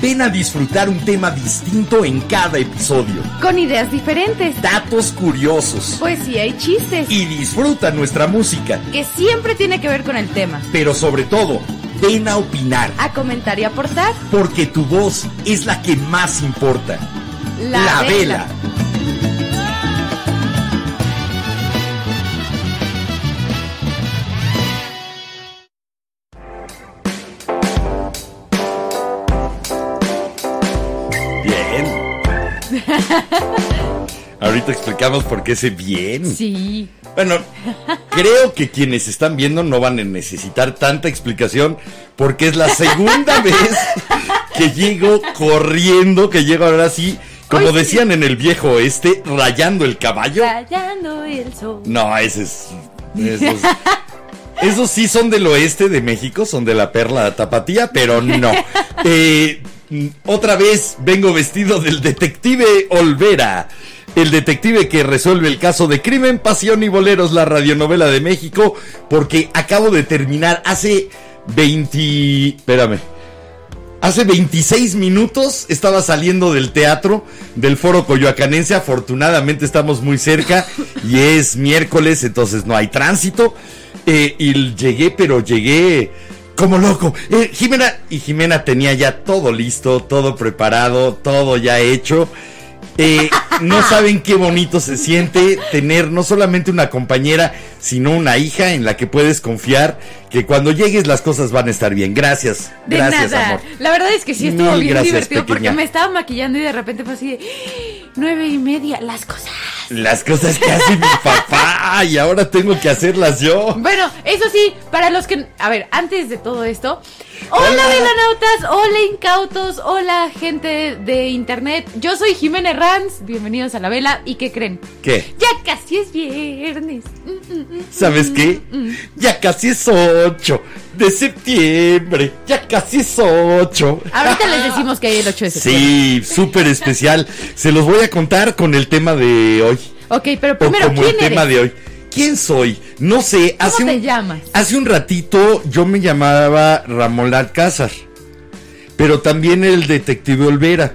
Ven a disfrutar un tema distinto en cada episodio. Con ideas diferentes, Datos curiosos. poesía y chistes. Y disfruta nuestra música. Que siempre tiene que ver con el tema. Pero sobre todo, ven a opinar. A comentar y aportar. Porque tu voz es la que más importa. La, Vela. Ahorita explicamos por qué ese bien. Sí. Bueno, creo que quienes están viendo no van a necesitar tanta explicación porque es la segunda vez que llego corriendo, que llego ahora sí, como sí. decían en el viejo oeste, rayando el caballo. Rayando el sol. No, ese es... Esos, esos sí son del oeste de México, son de la perla tapatía, pero no. Eh, otra vez vengo vestido del detective Olvera. El detective que resuelve el caso de Crimen, Pasión y Boleros, la radionovela de México, porque acabo de terminar hace 20... Espérame. Hace 26 minutos estaba saliendo del teatro del Foro Coyoacanense. Afortunadamente estamos muy cerca y es miércoles, entonces no hay tránsito. Eh, y llegué, pero llegué como loco. Eh, Jimena, y Jimena tenía ya todo listo, todo preparado, todo ya hecho. Eh, no saben qué bonito se siente tener no solamente una compañera, sino una hija en la que puedes confiar que cuando llegues las cosas van a estar bien. Gracias. De gracias, nada. amor. La verdad es que sí estuvo Mil bien gracias, divertido porque me estaba maquillando y de repente fue así de nueve y media, las cosas. Las cosas que hace mi papá y ahora tengo que hacerlas yo. Bueno, eso sí, para los que. A ver, antes de todo esto. Hola, Hola. velanautas, hola, incautos, hola, gente de internet. Yo soy Jimena Ranz, bienvenidos a la vela. ¿Y qué creen? ¿Qué? Ya casi es viernes. Mm, mm, mm, ¿Sabes qué? Ya casi es 8 de septiembre. Ya casi es 8. Ahorita les decimos que hay el 8 de septiembre. Sí, súper especial. Se los voy a contar con el tema de hoy. Ok, pero O primero, como ¿quién el tema de hoy. ¿Quién soy? No sé. ¿Cómo hace te un, llamas? Hace un ratito yo me llamaba Ramón Alcázar. Pero también el detective Olvera.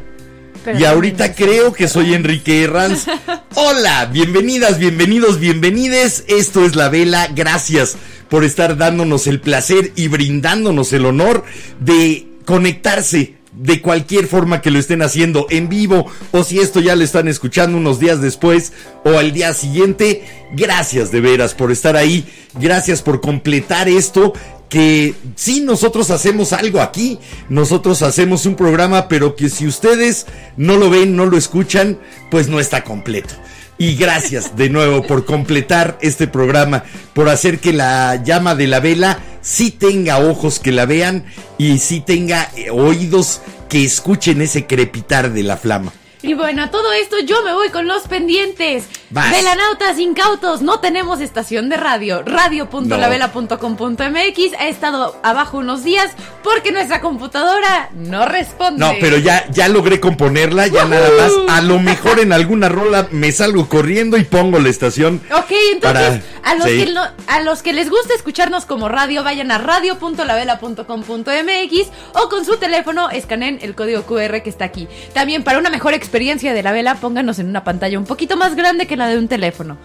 Pero y ahorita creo que soy Enrique Herranz. Hola, bienvenidas, bienvenidos, bienvenides. Esto es La Vela. Gracias por estar dándonos el placer y brindándonos el honor de conectarse de cualquier forma que lo estén haciendo en vivo o si esto ya lo están escuchando unos días después o al día siguiente. Gracias de veras por estar ahí. Gracias por completar esto que sí, nosotros hacemos algo aquí, nosotros hacemos un programa, pero que si ustedes no lo ven, no lo escuchan, pues no está completo. Y gracias de nuevo por completar este programa, por hacer que la llama de la vela sí tenga ojos que la vean y sí tenga eh, oídos que escuchen ese crepitar de la flama. Y bueno, a todo esto yo me voy con los pendientes. Vas. Velanautas incautos, no tenemos estación de radio. Radio.lavela.com.mx ha estado abajo unos días porque nuestra computadora no responde. No, pero ya, ya logré componerla, ya nada más. A lo mejor en alguna rola me salgo corriendo y pongo la estación. Ok, entonces Para- a, los sí. que no- a los que les gusta escucharnos como radio, vayan a radio.lavela.com.mx o con su teléfono escaneen el código QR que está aquí. También para una mejor experiencia de la vela, pónganos en una pantalla un poquito más grande que la de un teléfono.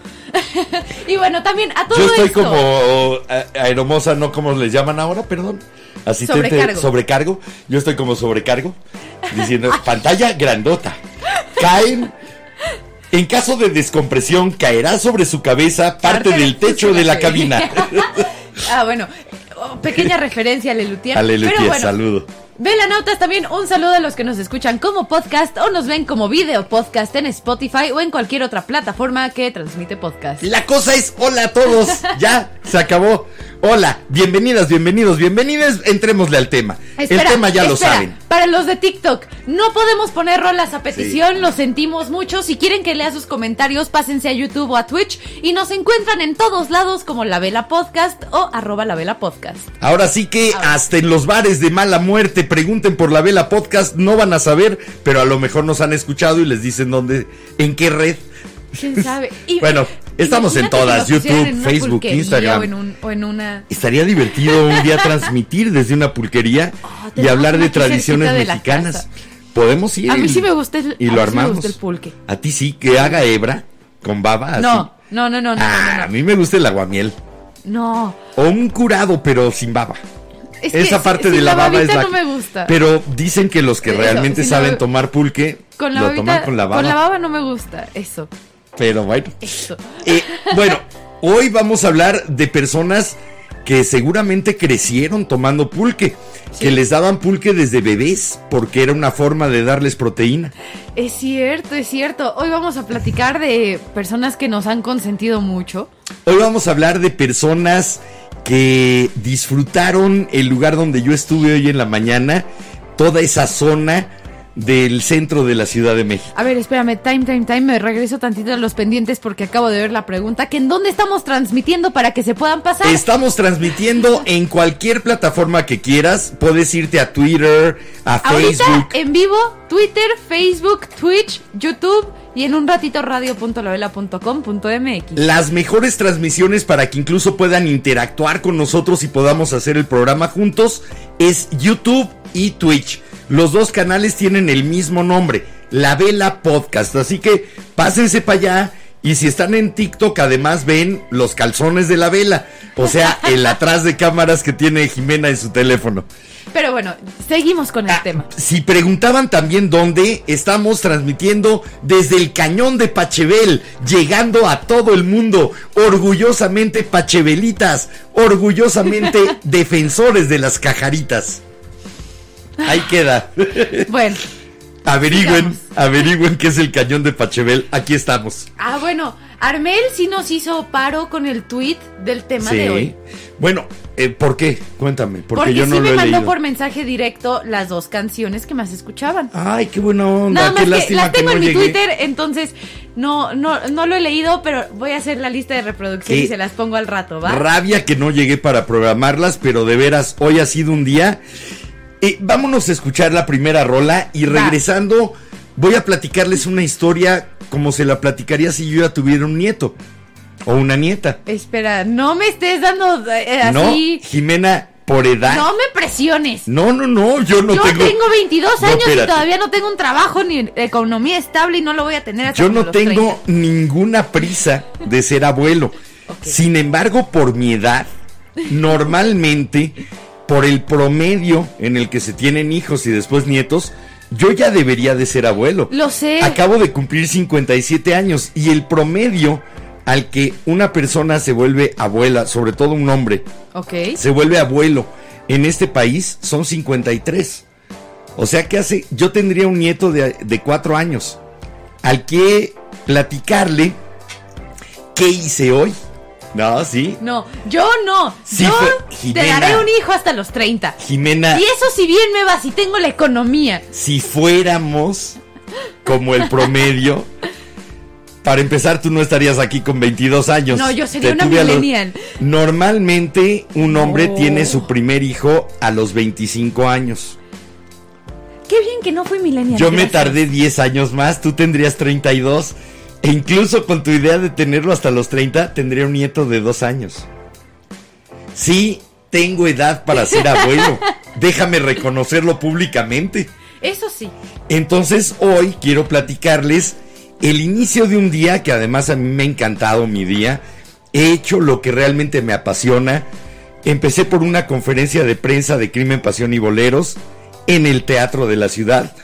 y bueno, también a todo Yo estoy esto. como a- aeromosa, no como les llaman ahora, perdón. Asistente Sobrecargo. sobrecargo. Yo estoy como sobrecargo. Diciendo, pantalla grandota. Caen. En caso de descompresión, caerá sobre su cabeza parte, del techo de la cabina. ah, bueno, pequeña referencia a Lelutier. Pero bueno, saludo. Velanautas, también un saludo a los que nos escuchan como podcast o nos ven como video podcast en Spotify o en cualquier otra plataforma que transmite podcast. La cosa es, hola a todos. Ya, se acabó. Hola, bienvenidas, bienvenidos, bienvenidas. Entrémosle al tema. Espera, el tema ya lo saben. Para los de TikTok, no podemos poner rolas a petición, lo sentimos mucho. Si quieren que lea sus comentarios, pásense a YouTube o a Twitch y nos encuentran en todos lados como La Vela Podcast o arroba La Vela Podcast. Ahora sí que Ahora. hasta en los bares de mala muerte pregunten por la vela podcast, no van a saber, pero a lo mejor nos han escuchado y les dicen dónde, en qué red. ¿Quién sabe? Y- Bueno, estamos en todas, YouTube, en Facebook, Instagram. O en, un- o en una... Estaría divertido un día transmitir desde una pulquería Oh, y hablar de tradiciones de la mexicanas. Podemos ir. A mí sí me gusta el- y a lo mí sí me armamos. gusta el pulque. A ti sí, que haga hebra con baba. así. No, no, no, no, no, Ah, no, a mí me gusta el aguamiel. No. O un curado, pero sin baba. Es que Esa parte si de la, baba es la no me gusta. Pero dicen que los que Eso, realmente si la saben tomar pulque con la lo babita, toman con la baba. Con la baba no me gusta. Eso, Pero bueno. Eh, bueno, hoy vamos a hablar de personas que seguramente crecieron tomando pulque, que les daban pulque desde bebés porque era una forma de darles proteína. Es cierto, es cierto. Hoy vamos a platicar de personas que nos han consentido mucho. Hoy vamos a hablar de personas que disfrutaron el lugar donde yo estuve hoy en la mañana, toda esa zona del centro de la Ciudad de México. A ver, espérame, time, time, time. Me regreso tantito a los pendientes porque acabo de ver la pregunta. ¿Que en dónde estamos transmitiendo para que se puedan pasar? Estamos transmitiendo en cualquier plataforma que quieras. Puedes irte a Twitter, a Ahorita Facebook. en vivo, Twitter, Facebook, Twitch, YouTube y en un ratito radio.lavela.com.mx. Las mejores transmisiones para que incluso puedan interactuar con nosotros y podamos hacer el programa juntos es YouTube y Twitch. Los dos canales tienen el mismo nombre, La Vela Podcast. Así que pásense para allá. Y si están en TikTok, además ven los calzones de la vela. O sea, el atrás de cámaras que tiene Jimena en su teléfono. Pero bueno, seguimos con el Ah, tema. Si preguntaban también dónde, estamos transmitiendo desde el cañón de Pachebel, llegando a todo el mundo, orgullosamente pachebelitas, orgullosamente defensores de las cajaritas. Ahí queda. Bueno. averigüen, Sigamos. averigüen qué es el cañón de Pachebel. Aquí estamos. Ah, bueno, Armel sí nos hizo paro con el tweet del tema de hoy. Bueno, eh, ¿por qué? Cuéntame, porque, Porque yo no sí lo me he mandó leído. por mensaje directo las dos canciones que más escuchaban. Ay, qué buena onda. Nada qué más que las que tengo no en mi. Twitter, entonces no, no, no lo he leído, pero voy a hacer la lista de reproducción ¿Qué? y se las pongo al rato, ¿va? Rabia que no llegué para programarlas, pero de veras, hoy ha sido un día. Eh, vámonos a escuchar la primera rola y regresando voy a platicarles una historia como se la platicaría si yo ya tuviera un nieto o una nieta. Espera, no me estés dando eh, No, así. Jimena, por edad. No, me presiones. No, no, no, yo no Yo tengo. tengo, 22 No, años y todavía no tengo un trabajo ni economía estable y no lo voy a tener hasta Yo no los tengo 30. ninguna prisa de ser abuelo. Sin embargo, por mi edad, normalmente, por el promedio en el que se tienen hijos y después nietos, yo ya debería de ser abuelo. Lo sé. Acabo de cumplir 57 años y el promedio al que una persona se vuelve abuela, sobre todo un hombre, se vuelve abuelo en este país son 53. O sea que hace, yo tendría un nieto de, de cuatro años al que platicarle qué hice hoy. No, sí. No, yo no. Sí, yo te daré un hijo hasta los 30. Jimena, Y eso si bien me va, si tengo la economía. si fuéramos como el promedio, para empezar tú no estarías aquí con 22 años. No, yo sería Te una los- millennial. Normalmente un hombre tiene su primer hijo a los 25 años. Qué bien que no fui millennial. Yo me tardé 10 años más, tú tendrías 32. E incluso con tu idea de tenerlo hasta los 30, tendría un nieto de dos años. Sí, tengo edad para ser abuelo. Déjame reconocerlo públicamente. Eso sí. Entonces hoy quiero platicarles el inicio de un día que además a mí me ha encantado mi día. He hecho lo que realmente me apasiona. Empecé por una conferencia de prensa de Crimen, Pasión y Boleros en el Teatro de la Ciudad.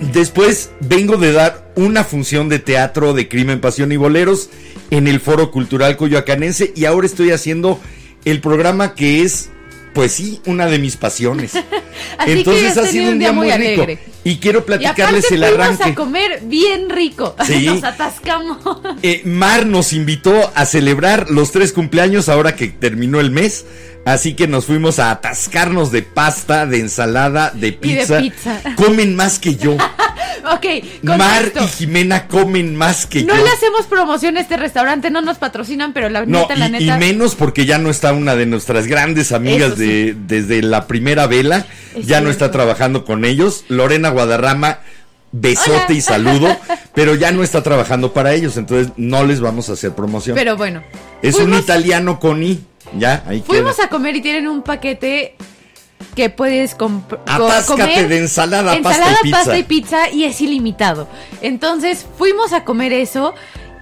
Después vengo de dar una función de teatro de Crimen, Pasión y Boleros en el Foro Cultural Coyoacanense y ahora estoy haciendo el programa que es Pues sí, una de mis pasiones. Así Entonces ha sido un día muy rico. alegre. Y quiero Y platicarles el fuimos arranque. a comer bien rico. Sí. Nos atascamos. Eh, Mar nos invitó a celebrar los tres cumpleaños ahora que terminó el mes. Así que nos fuimos a atascarnos de pasta, de ensalada, de Y de pizza. pizza. Comen más que yo. ok, Mar y Jimena comen más que No yo. le hacemos promoción a este restaurante, no nos patrocinan, pero la No, neta, la y, y neta. menos porque ya no está una de nuestras grandes amigas Eso sí. de, desde la primera vela. Es ya no está trabajando con ellos. Lorena Guadarrama, besote Hola. y saludo. pero ya no está trabajando para ellos, entonces no les vamos a hacer promoción. Pero bueno. es un italiano con I. Ya, ahí Fuimos queda. a comer y tienen un paquete que puedes comp- co- Atáscate comer. de ensalada, pasta y pizza. pasta y pizza y es ilimitado. Entonces fuimos a comer eso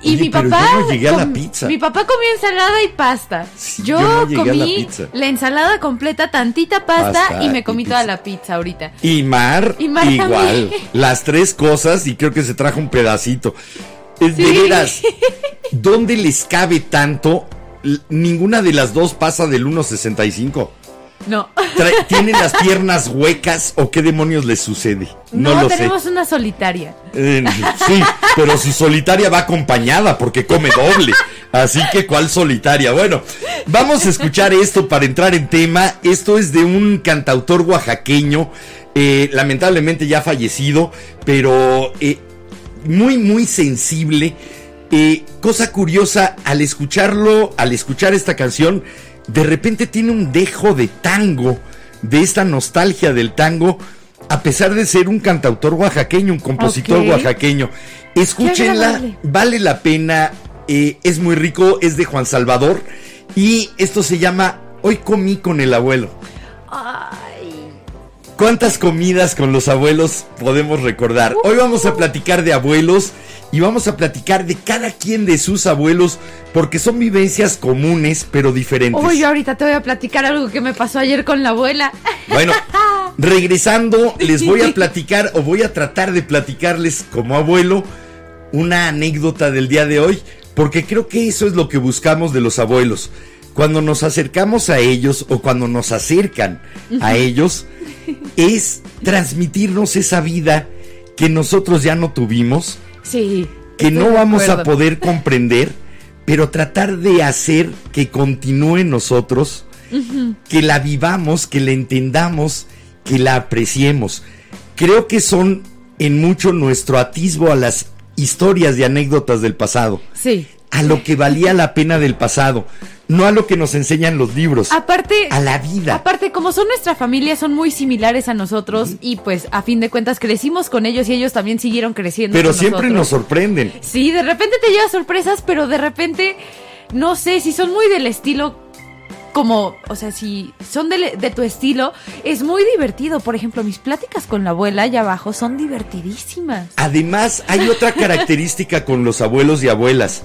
y Oye, mi papá yo no llegué a la pizza. Mi papá comió ensalada y pasta. Sí, yo, yo no llegué a la comí la ensalada completa, tantita pasta, Pasta y me comí toda la pizza ahorita. Y Mar, Y Mar igual. Las tres cosas y creo que se trajo un pedacito. Es De Sí. veras, ¿dónde les cabe tanto? Ninguna de las dos pasa del 1.65. No. ¿Tienen las piernas huecas o qué demonios les sucede? No, No, lo tenemos una solitaria. Eh, sí, pero su solitaria va acompañada porque come doble. Así que, ¿cuál solitaria? Bueno, vamos a escuchar esto para entrar en tema. Esto es de un cantautor oaxaqueño, eh, lamentablemente ya fallecido, pero eh, muy, muy sensible. Eh, cosa curiosa, al escucharlo, al escuchar esta canción, de repente tiene un dejo de tango, de esta nostalgia del tango, a pesar de ser un cantautor oaxaqueño, un compositor Ok. oaxaqueño. Escúchenla, vale la pena, eh, es muy rico, es de Juan Salvador, y esto se llama Hoy comí con el abuelo. Ay. ¿Cuántas comidas con los abuelos podemos recordar? Hoy vamos a platicar de abuelos y vamos a platicar de cada quien de sus abuelos porque son vivencias comunes pero diferentes. Uy, yo ahorita te voy a platicar algo que me pasó ayer con la abuela. Bueno, regresando les voy a platicar o voy a tratar de platicarles como abuelo una anécdota del día de hoy porque creo que eso es lo que buscamos de los abuelos. Cuando nos acercamos a ellos o cuando nos acercan a ellos es transmitirnos esa vida que nosotros ya no tuvimos Sí. que no vamos a poder comprender, pero tratar de hacer que continúe en nosotros, que la vivamos, que la entendamos, que la apreciemos. Creo que son en mucho nuestro atisbo a las historias y anécdotas del pasado, Sí. A lo que valía la pena del pasado, no a lo que nos enseñan los libros, Aparte, a la vida. aparte, como son nuestra familia, son muy similares a nosotros y pues a fin de cuentas crecimos con ellos y ellos también siguieron creciendo. Pero con siempre nos sorprenden. Sí, de repente te llevas sorpresas, pero de repente, no sé, si son muy del estilo como, o sea, si son de, de tu estilo, es muy divertido. Por ejemplo, mis pláticas con la abuela allá abajo son divertidísimas. Además, hay otra característica con los abuelos y abuelas.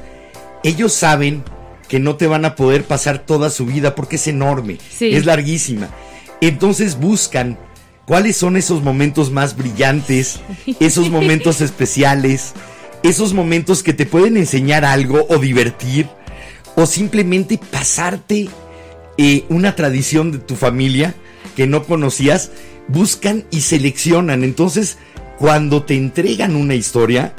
Ellos saben que no te van a poder pasar toda su vida porque es enorme, Sí. es larguísima. Entonces buscan cuáles son esos momentos más brillantes, esos momentos especiales, esos momentos que te pueden enseñar algo o divertir o simplemente pasarte eh, una tradición de tu familia que no conocías, buscan y seleccionan. Entonces, cuando te entregan una historia,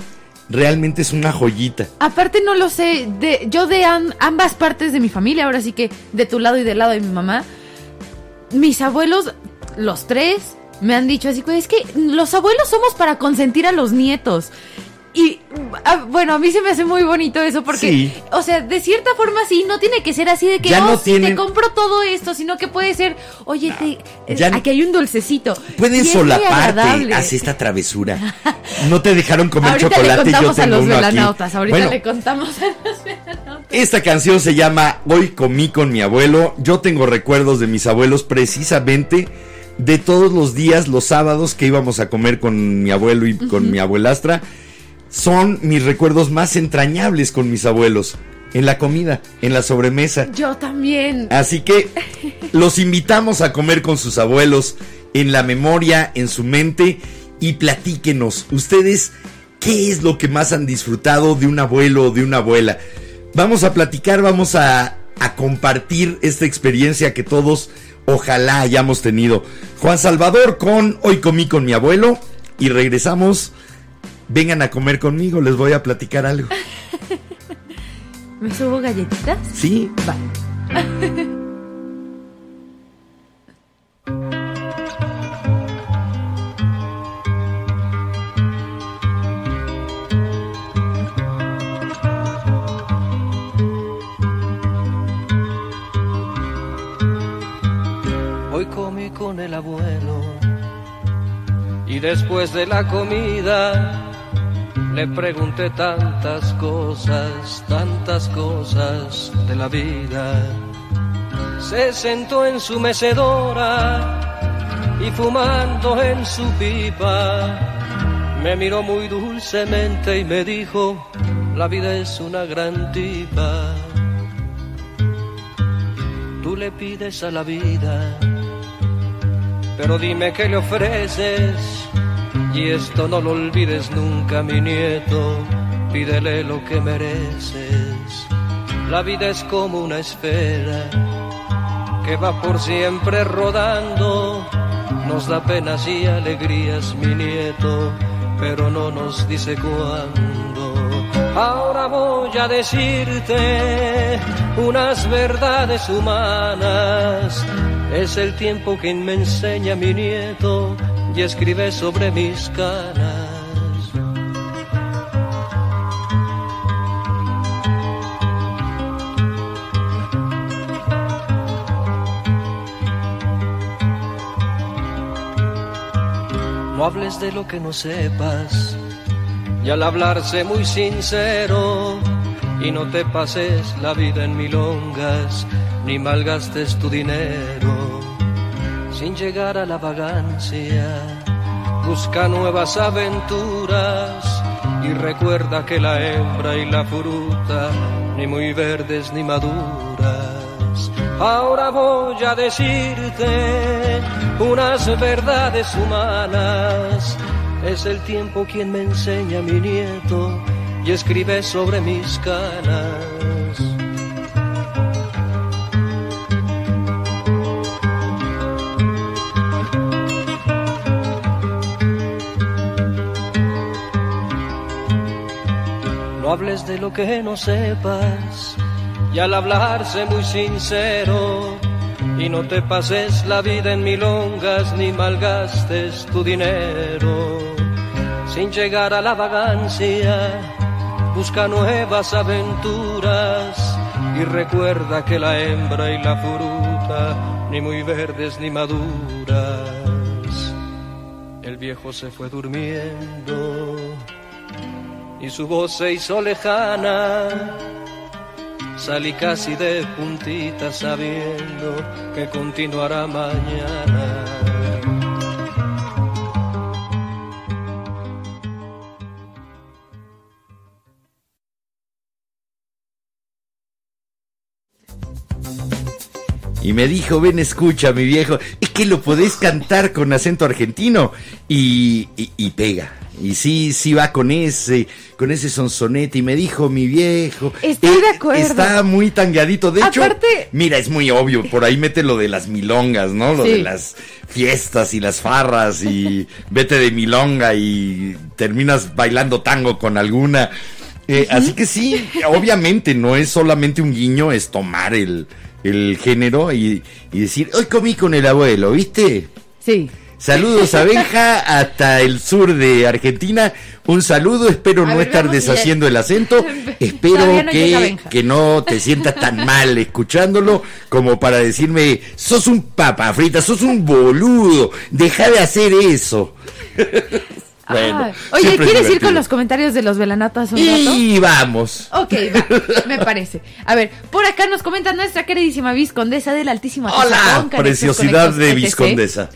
realmente es una joyita. Aparte no lo sé, de, yo de am- ambas partes de mi familia, ahora sí que de tu lado y del lado de mi mamá, mis abuelos, los tres, me han dicho así, es que los abuelos somos para consentir a los nietos. Y ah, bueno, a mí se me hace muy bonito eso porque, Sí. o sea, de cierta forma sí, no tiene que ser así de que, Ya oh, no tienen- te compro todo esto, sino que puede ser, oye, te- eh, ya no- aquí hay un dulcecito. Pueden solaparte, haz esta travesura. No te dejaron comer Ahorita chocolate, le yo contamos a tengo los uno aquí. velanautas, ahorita Bueno, le contamos a los velanautas. Esta canción se llama Hoy comí con mi abuelo. Yo tengo recuerdos de mis abuelos precisamente de todos los días, los sábados que íbamos a comer con mi abuelo y con mi abuelastra. Son mis recuerdos más entrañables con mis abuelos. En la comida, en la sobremesa. Yo también. Así que los invitamos a comer con sus abuelos en la memoria, en su mente y platíquenos ustedes qué es lo que más han disfrutado de un abuelo o de una abuela. Vamos a platicar, vamos a, a compartir esta experiencia que todos ojalá hayamos tenido. Juan Salvador con Hoy comí con mi abuelo y regresamos. Vengan a comer conmigo, les voy a platicar algo. ¿Me subo galletitas? Sí. Va. Hoy comí con el abuelo y después de la comida le pregunté tantas cosas, tantas cosas de la vida. Se sentó en su mecedora y fumando en su pipa, me miró muy dulcemente y me dijo, la vida es una gran tipa. Tú le pides a la vida, pero dime qué le ofreces y esto no lo olvides nunca, mi nieto, pídele lo que mereces. La vida es como una esfera que va por siempre rodando, nos da penas y alegrías, mi nieto, pero no nos dice cuándo. Ahora voy a decirte unas verdades humanas. Es el tiempo que me enseña mi nieto y escribe sobre mis canas. No hables de lo que no sepas y al hablarse muy sincero y no te pases la vida en milongas ni malgastes tu dinero sin llegar a la vagancia. Busca nuevas aventuras y recuerda que la hembra y la fruta ni muy verdes ni maduras. Ahora voy a decirte unas verdades humanas. Es el tiempo quien me enseña mi nieto y escribe sobre mis canas. Hables de lo que no sepas. Y al hablarse muy sincero y no te pases la vida en milongas ni malgastes tu dinero. Sin llegar a la vagancia busca nuevas aventuras y recuerda que la hembra y la fruta ni muy verdes ni maduras. El viejo se fue durmiendo y su voz se hizo lejana. Salí casi de puntita sabiendo que continuará mañana. Y me dijo, ven, escucha, mi viejo, es que lo podés cantar con acento argentino y, y, y pega. Y sí, sí va con ese, con ese sonsonete. Y me dijo, mi viejo. Estoy de acuerdo. Está muy tangadito. De hecho, Aparte- mira, es muy obvio. Por ahí mete lo de las milongas, ¿no? Lo Sí. de las fiestas y las farras. Y vete de milonga y terminas bailando tango con alguna. Eh, Así que sí, obviamente no es solamente un guiño, es tomar el, el género y, y decir, hoy comí con el abuelo, ¿viste? Sí. Saludos a Benja hasta el sur de Argentina. Un saludo, espero no estar deshaciendo el acento. Espero no que, que no te sientas tan mal escuchándolo como para decirme, sos un papa frita, sos un boludo, deja de hacer eso. Bueno, Oye, ¿quieres ir con los comentarios de los velanatas un rato? Y vamos. Ok, va, me parece. A ver, por acá nos comenta nuestra queridísima viscondesa del Altísimo Atizapón, Hola, Canexos preciosidad de. Viscondesa.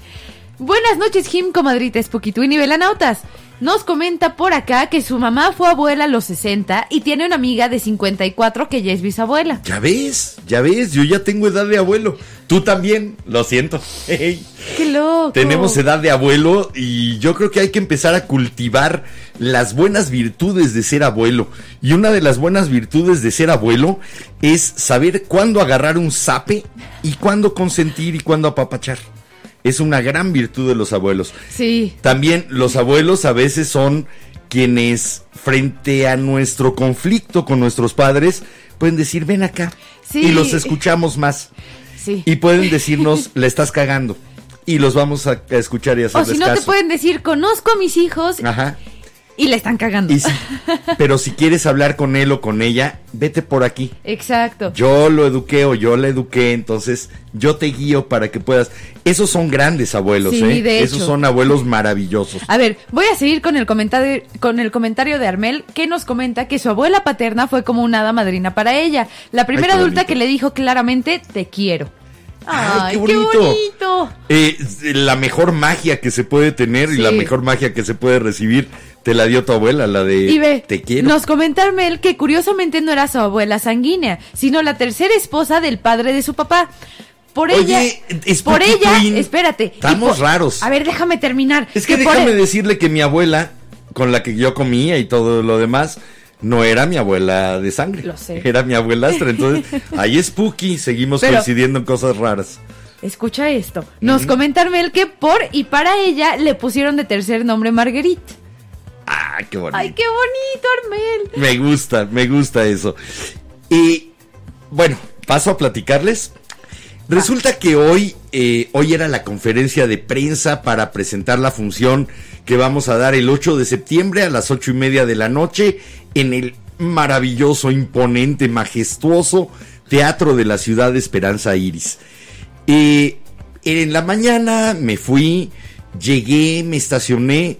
Buenas noches, Jim, comadritas, Poquituín y Velanautas. Nos comenta por acá que su mamá fue abuela a los 60 y tiene una amiga de 54 que ya es bisabuela. Ya ves, ya ves, yo ya tengo edad de abuelo. Tú también, lo siento. Hey. ¡Qué loco! Tenemos edad de abuelo y yo creo que hay que empezar a cultivar las buenas virtudes de ser abuelo. Y una de las buenas virtudes de ser abuelo es saber cuándo agarrar un zape y cuándo consentir y cuándo apapachar es una gran virtud de los abuelos. Sí. También los abuelos a veces son quienes frente a nuestro conflicto con nuestros padres pueden decir, ven acá. Sí. Y los escuchamos más. Sí. Y pueden decirnos, la estás cagando. Y los vamos a, escuchar y o hacerles si no, caso. te pueden decir, conozco a mis hijos Ajá. Y le están cagando. Si- pero si quieres hablar con él o con ella, vete por aquí. Exacto. Yo lo eduqué o yo la eduqué, entonces yo te guío para que puedas. Esos son grandes abuelos, Sí, ¿eh? de Esos hecho. son abuelos maravillosos. A ver, voy a seguir con el comentario con el comentario de Armel que nos comenta que su abuela paterna fue como una hada madrina para ella, la primera adulta que le dijo claramente te quiero. Ay, qué qué bonito. Eh, la mejor magia que se puede tener y la mejor magia que se puede recibir te la dio tu abuela, la de Y ve, te quiero. nos comenta Armel que curiosamente no era su abuela sanguínea, sino la tercera esposa del padre de su papá. Por ella, es por ella, Twin. espérate. Estamos por- raros. A ver, déjame terminar. es que déjame e- decirle que mi abuela, con la que yo comía y todo lo demás, no era mi abuela de sangre. Lo sé. Era mi abuelastra. Entonces, ahí es Puki, seguimos Pero- coincidiendo en cosas raras. Escucha esto. Nos comenta Armel que por y para ella le pusieron de tercer nombre Marguerite. Ah, qué bonito. Ay, qué bonito, Armel. Me gusta, me gusta eso. Y bueno, paso a platicarles. Resulta que hoy, eh, hoy era la conferencia de prensa para presentar la función que vamos a dar el 8 de septiembre a las ocho y media de la noche en el maravilloso, imponente, majestuoso Teatro de la Ciudad de Esperanza Iris. Eh, en la mañana me fui, llegué, me estacioné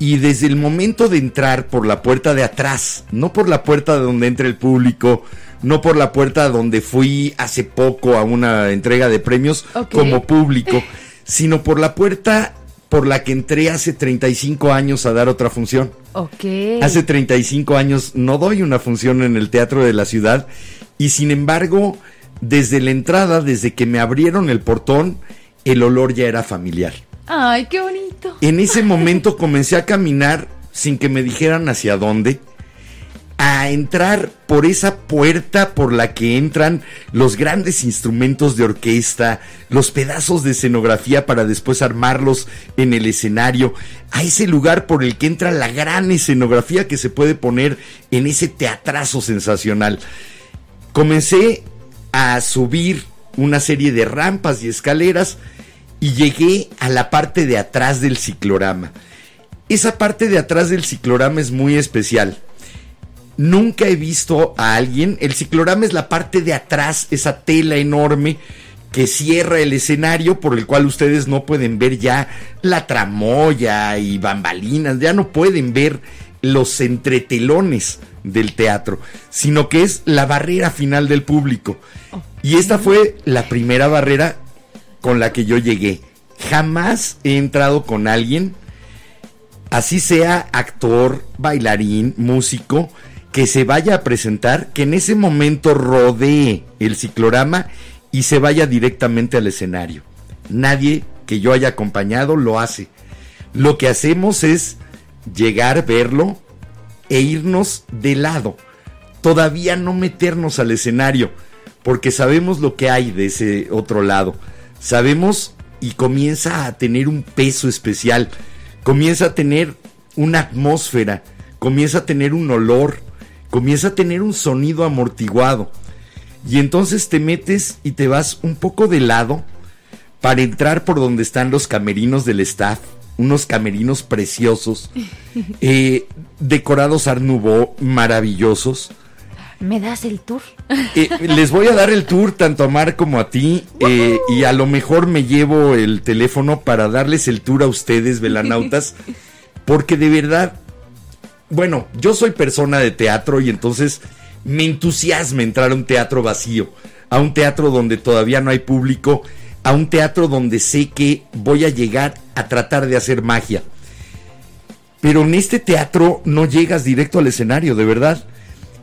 y desde el momento de entrar por la puerta de atrás, no por la puerta de donde entra el público, no por la puerta donde fui hace poco a una entrega de premios como público, sino por la puerta por la que entré hace 35 años a dar otra función. Ok. Hace 35 años no doy una función en el Teatro de la Ciudad y sin embargo, desde la entrada, desde que me abrieron el portón, el olor ya era familiar. Ay, qué bonito. En ese momento comencé a caminar sin que me dijeran hacia dónde, a entrar por esa puerta por la que entran los grandes instrumentos de orquesta, los pedazos de escenografía para después armarlos en el escenario, a ese lugar por el que entra la gran escenografía que se puede poner en ese teatrazo sensacional. Comencé a subir una serie de rampas y escaleras y llegué a la parte de atrás del ciclorama. Esa parte de atrás del ciclorama es muy especial. Nunca he visto a alguien, el ciclorama es la parte de atrás, esa tela enorme que cierra el escenario por el cual ustedes no pueden ver ya la tramoya y bambalinas, ya no pueden ver los entretelones del teatro, sino que es la barrera final del público. Y esta fue la primera barrera con la que yo llegué. Jamás he entrado con alguien, así sea actor, bailarín, músico, que se vaya a presentar, que en ese momento rodee el ciclorama y se vaya directamente al escenario. Nadie que yo haya acompañado lo hace. Lo que hacemos es llegar, verlo e irnos de lado. Todavía no meternos al escenario, porque sabemos lo que hay de ese otro lado. Sabemos y comienza a tener un peso especial, comienza a tener una atmósfera, comienza a tener un olor, comienza a tener un sonido amortiguado. Y entonces te metes y te vas un poco de lado para entrar por donde están los camerinos del staff, unos camerinos preciosos, eh, decorados Art Nouveau, maravillosos. ¿Me das el tour? Eh, les voy a dar el tour tanto a Mar como a ti eh, y a lo mejor me llevo el teléfono para darles el tour a ustedes, velanautas, porque de verdad, bueno, yo soy persona de teatro y entonces me entusiasma entrar a un teatro vacío, a un teatro donde todavía no hay público, a un teatro donde sé que voy a llegar a tratar de hacer magia. Pero en este teatro no llegas directo al escenario, de verdad.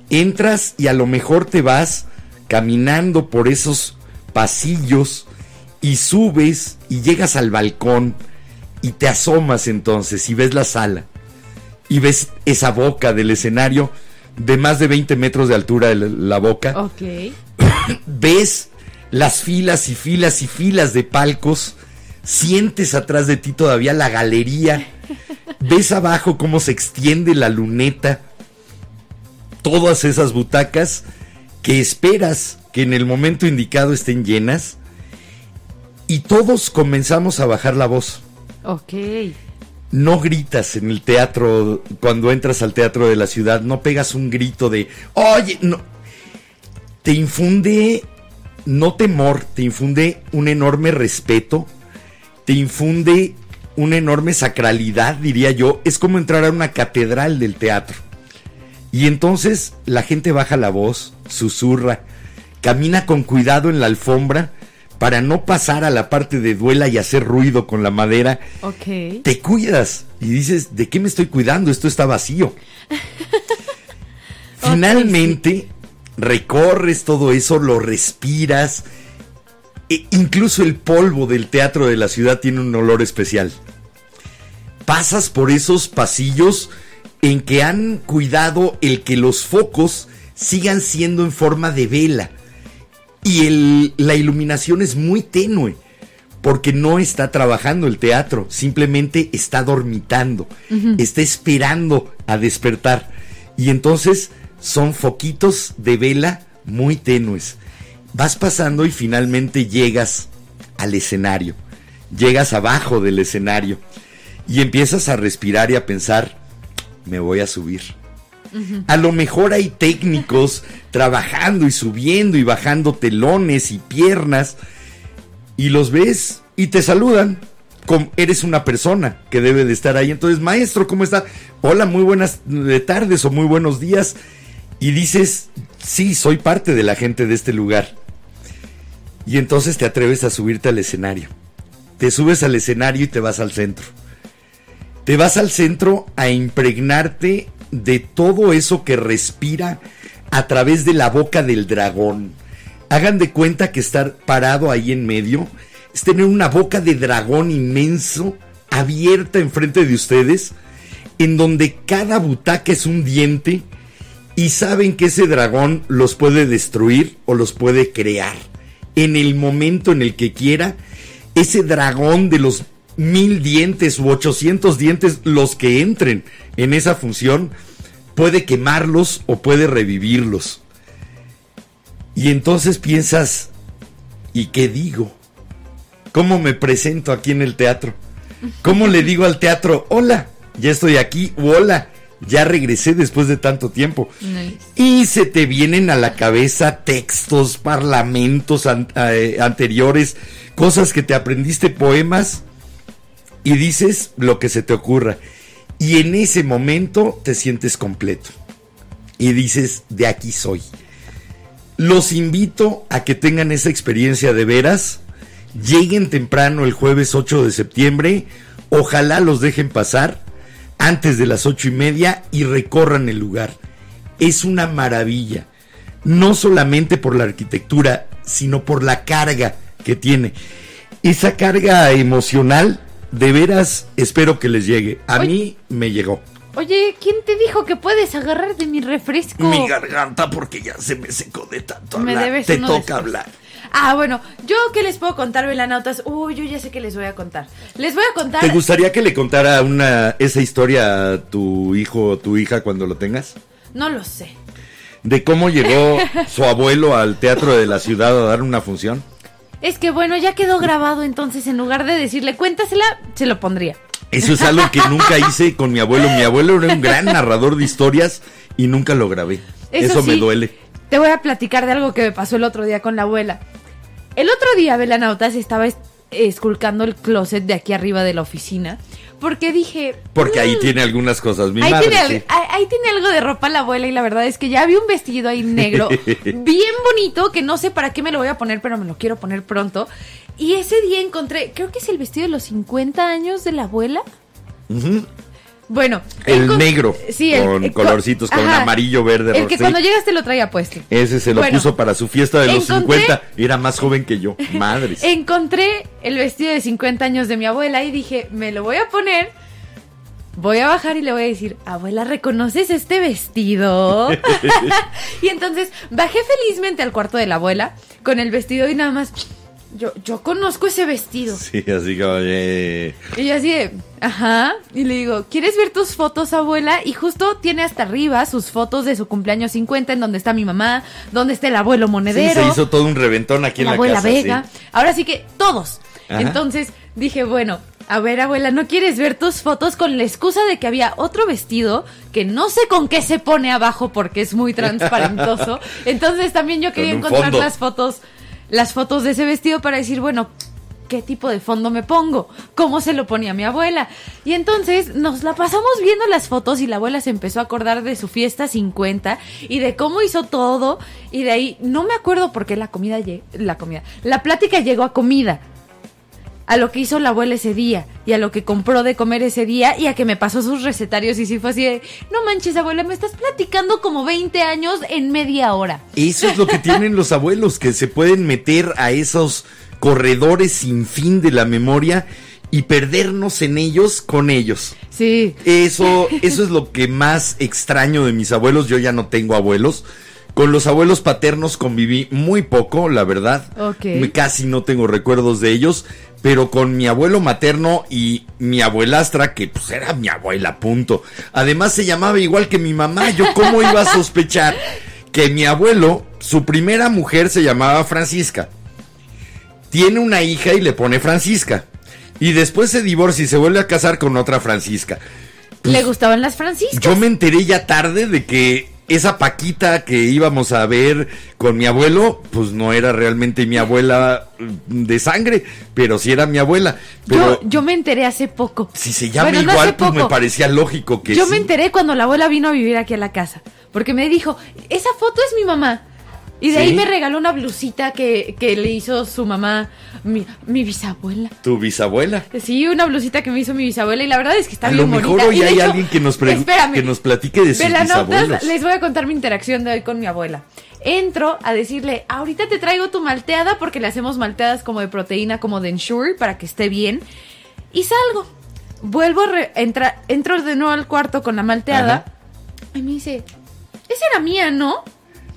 Entras y a lo mejor te vas caminando por esos pasillos y subes y llegas al balcón y te asomas entonces y ves la sala y ves esa boca del escenario de más de 20 metros de altura la boca. Ok. ves las filas y filas y filas de palcos, sientes atrás de ti todavía la galería, ves abajo cómo se extiende la luneta, todas esas butacas que esperas que en el momento indicado estén llenas y todos comenzamos a bajar la voz. Ok. No gritas en el teatro cuando entras al teatro de la ciudad, no pegas un grito de, oye, no. Te infunde no temor, te infunde un enorme respeto, te infunde una enorme sacralidad, diría yo. Es como entrar a una catedral del teatro. Y entonces la gente baja la voz, susurra, camina con cuidado en la alfombra para no pasar a la parte de duela y hacer ruido con la madera. Te cuidas y dices, ¿de qué me estoy cuidando? Esto está vacío. Finalmente, recorres todo eso, lo respiras. E incluso el polvo del teatro de la ciudad tiene un olor especial. Pasas por esos pasillos en que han cuidado el que los focos sigan siendo en forma de vela. Y el, la iluminación es muy tenue, porque no está trabajando el teatro, simplemente está dormitando, está esperando a despertar. Y entonces son foquitos de vela muy tenues. Vas pasando y finalmente llegas al escenario, llegas abajo del escenario y empiezas a respirar y a pensar, me voy a subir. A lo mejor hay técnicos trabajando y subiendo y bajando telones y piernas y los ves y te saludan. Como eres una persona que debe de estar ahí. Entonces, maestro, ¿cómo está? Hola, muy buenas tardes o muy buenos días y dices, sí, soy parte de la gente de este lugar. Y entonces te atreves a subirte al escenario. Te subes al escenario y te vas al centro. Te vas al centro a impregnarte de todo eso que respira a través de la boca del dragón. Hagan de cuenta que estar parado ahí en medio es tener una boca de dragón inmenso abierta enfrente de ustedes, en donde cada butaca es un diente y saben que ese dragón los puede destruir o los puede crear. En el momento en el que quiera, ese dragón de los mil dientes u ochocientos dientes, los que entren en esa función, puede quemarlos o puede revivirlos. Y entonces piensas, ¿y qué digo? ¿Cómo me presento aquí en el teatro? ¿Cómo le digo al teatro, hola, ya estoy aquí, o hola, ya regresé después de tanto tiempo. Nice. Y se te vienen a la cabeza textos, parlamentos an eh, anteriores, cosas que te aprendiste, poemas, y dices lo que se te ocurra. Y en ese momento te sientes completo. Y dices, de aquí soy. Los invito a que tengan esa experiencia de veras. Lleguen temprano el jueves 8 de septiembre. Ojalá los dejen pasar antes de las ocho y media y recorran el lugar. Es una maravilla, no solamente por la arquitectura, sino por la carga que tiene. Esa carga emocional, de veras, espero que les llegue. A Oye. mí me llegó. Oye, ¿quién te dijo que puedes agarrar de mi refresco? Mi garganta porque ya se me secó de tanto Me hablar. debes Te toca después. hablar. Ah, bueno, yo qué les puedo contar, velanautas. Uy, yo ya sé que les voy a contar. Les voy a contar. ¿Te gustaría que le contara una esa historia a tu hijo o tu hija cuando lo tengas? No lo sé. De cómo llegó su abuelo al teatro de la ciudad a dar una función. Es que bueno, ya quedó grabado, entonces en lugar de decirle cuéntasela, se lo pondría. Eso es algo que nunca hice con mi abuelo. Mi abuelo era un gran narrador de historias y nunca lo grabé. Eso, me sí, duele. Te voy a platicar de algo que me pasó el otro día con la abuela. El otro día, Velanautas estaba es- esculcando el closet de aquí arriba de la oficina porque dije. Porque ahí "Mm, tiene algunas cosas. Mi ahí, madre, tiene, sí. ahí- ahí tiene algo de ropa la abuela y la verdad es que ya vi un vestido ahí negro bien bonito que no sé para qué me lo voy a poner, pero me lo quiero poner pronto. Y ese día encontré, creo que es el vestido de los 50 años de la abuela. Ujú. Bueno, El negro, el- con co- colorcitos, con ajá, amarillo, verde, El que rosa. cuando llegas te lo traía puesto. Ese se lo Bueno, puso para su fiesta de los encontré- 50. Era más joven que yo. Madres. Encontré el vestido de 50 años de mi abuela y dije, me lo voy a poner. Voy a bajar y le voy a decir, abuela, ¿reconoces este vestido? y entonces bajé felizmente al cuarto de la abuela con el vestido y nada más, yo, yo conozco ese vestido. Sí, así como. eh, Y yo así de, ajá. Y le digo, ¿quieres ver tus fotos, abuela? Y justo tiene hasta arriba sus fotos de su cumpleaños 50, en donde está mi mamá, donde está el abuelo Sí, monedero se hizo todo un reventón aquí en la la, abuela casa. Vega. sí. Ahora sí que todos. Ajá. Entonces dije, bueno, a ver, abuela, ¿no quieres ver tus fotos con la excusa de que había otro vestido que no sé con qué se pone abajo porque es muy transparentoso? Entonces también yo quería encontrar fondo. las fotos, las fotos de ese vestido para decir, bueno, ¿qué tipo de fondo me pongo? ¿Cómo se lo ponía mi abuela? Y entonces nos la pasamos viendo las fotos y la abuela se empezó a acordar de su fiesta 50 y de cómo hizo todo y de ahí no me acuerdo por qué la comida la comida, la plática llegó a comida. A lo que hizo la abuela ese día y a lo que compró de comer ese día y a que me pasó sus recetarios y sí fue así de, no manches abuela, me estás platicando como 20 años en media hora. Eso es lo que tienen los abuelos, que se pueden meter a esos corredores sin fin de la memoria y perdernos en ellos con ellos. Sí. Eso, eso es lo que más extraño de mis abuelos. Yo ya no tengo abuelos. Con los abuelos paternos conviví muy poco, la verdad. Ok. Me- Casi no tengo recuerdos de ellos. Pero con mi abuelo materno y mi abuelastra, que pues era mi abuela, punto. Además se llamaba igual que mi mamá. Yo cómo iba a sospechar que mi abuelo, su primera mujer se llamaba Francisca. Tiene una hija y le pone Francisca. Y después se divorcia y se vuelve a casar con otra Francisca. Le gustaban las franciscas. Yo me enteré ya tarde de que esa Paquita que íbamos a ver con mi abuelo, pues no era realmente mi abuela mm, de sangre, pero sí era mi abuela. Pero yo, yo me enteré hace poco. si se llama Bueno, igual, pues me parecía lógico que Yo sí. me enteré cuando la abuela vino a vivir aquí a la casa. Porque me dijo, esa foto es mi mamá. Y de ¿Sí? ahí me regaló una blusita que, que le hizo su mamá, mi, mi bisabuela. Tu bisabuela. Sí, una blusita que me hizo mi bisabuela y la verdad es que está a bien lo mejor bonita. hoy hay hecho, alguien que nos, espérame, que nos platique de sus bisabuelos. les voy a contar mi interacción de hoy con mi abuela. Entro a decirle, ahorita te traigo tu malteada porque le hacemos malteadas como de proteína, como de Ensure, para que esté bien. Y salgo. Vuelvo a re- entra, entro de nuevo al cuarto con la malteada. Ajá. Y me dice, esa era mía, ¿no?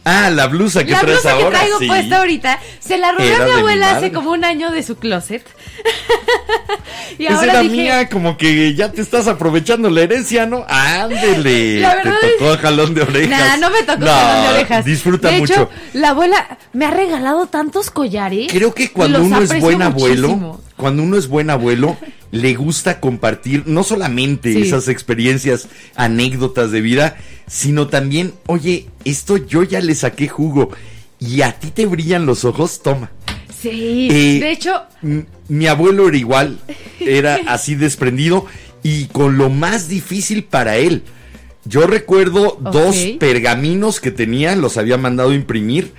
Ah, la blusa que la traes blusa que ahora. traigo sí. puesta ahorita se la robé Era a mi mi abuela hace como un año de su closet. y Esa ahora era dije, mía, como que ya te estás aprovechando la herencia, ¿no? Ándele. La verdad te es- tocó jalón de orejas. Nah, no me tocó No, jalón de orejas. Disfruta de mucho. hecho, la abuela me ha regalado tantos collares. Creo que cuando uno es buen abuelo, muchísimo. cuando uno es buen abuelo, le gusta compartir no solamente Sí. esas experiencias, anécdotas de vida, sino también, oye, esto yo ya le saqué jugo y a ti te brillan los ojos, toma. Sí, Eh, de hecho, Mi abuelo era igual, era así desprendido y con lo más difícil para él. Yo recuerdo dos pergaminos que tenía, los había mandado imprimir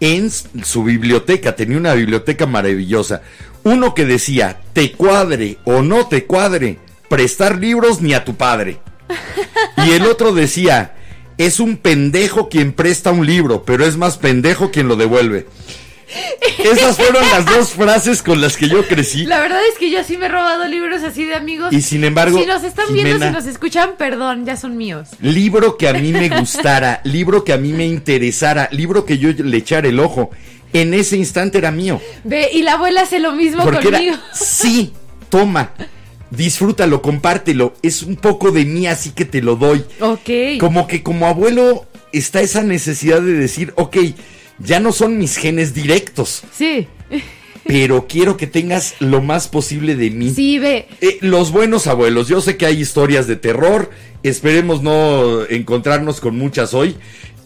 en su biblioteca. Tenía una biblioteca maravillosa. Uno que decía, te cuadre o no te cuadre, prestar libros ni a tu padre. Y el otro decía, es un pendejo quien presta un libro, pero es más pendejo quien lo devuelve. Esas fueron las dos frases con las que yo crecí. la verdad es que yo sí me he robado libros así de amigos. Y sin embargo, si nos están viendo, si nos escuchan, perdón, ya son míos. Libro que a mí me gustara, libro que a mí me interesara, libro que yo le echara el ojo. En ese instante era mío. Ve, y la abuela hace lo mismo Porque conmigo. era, sí, toma, disfrútalo, compártelo. Es un poco de mí, así que te lo doy. Ok. Como que como abuelo está esa necesidad de decir, ok, ya no son mis genes directos, Sí, pero quiero que tengas lo más posible de mí. sí, ve. Eh, los buenos abuelos, yo sé que hay historias de terror, esperemos no encontrarnos con muchas hoy.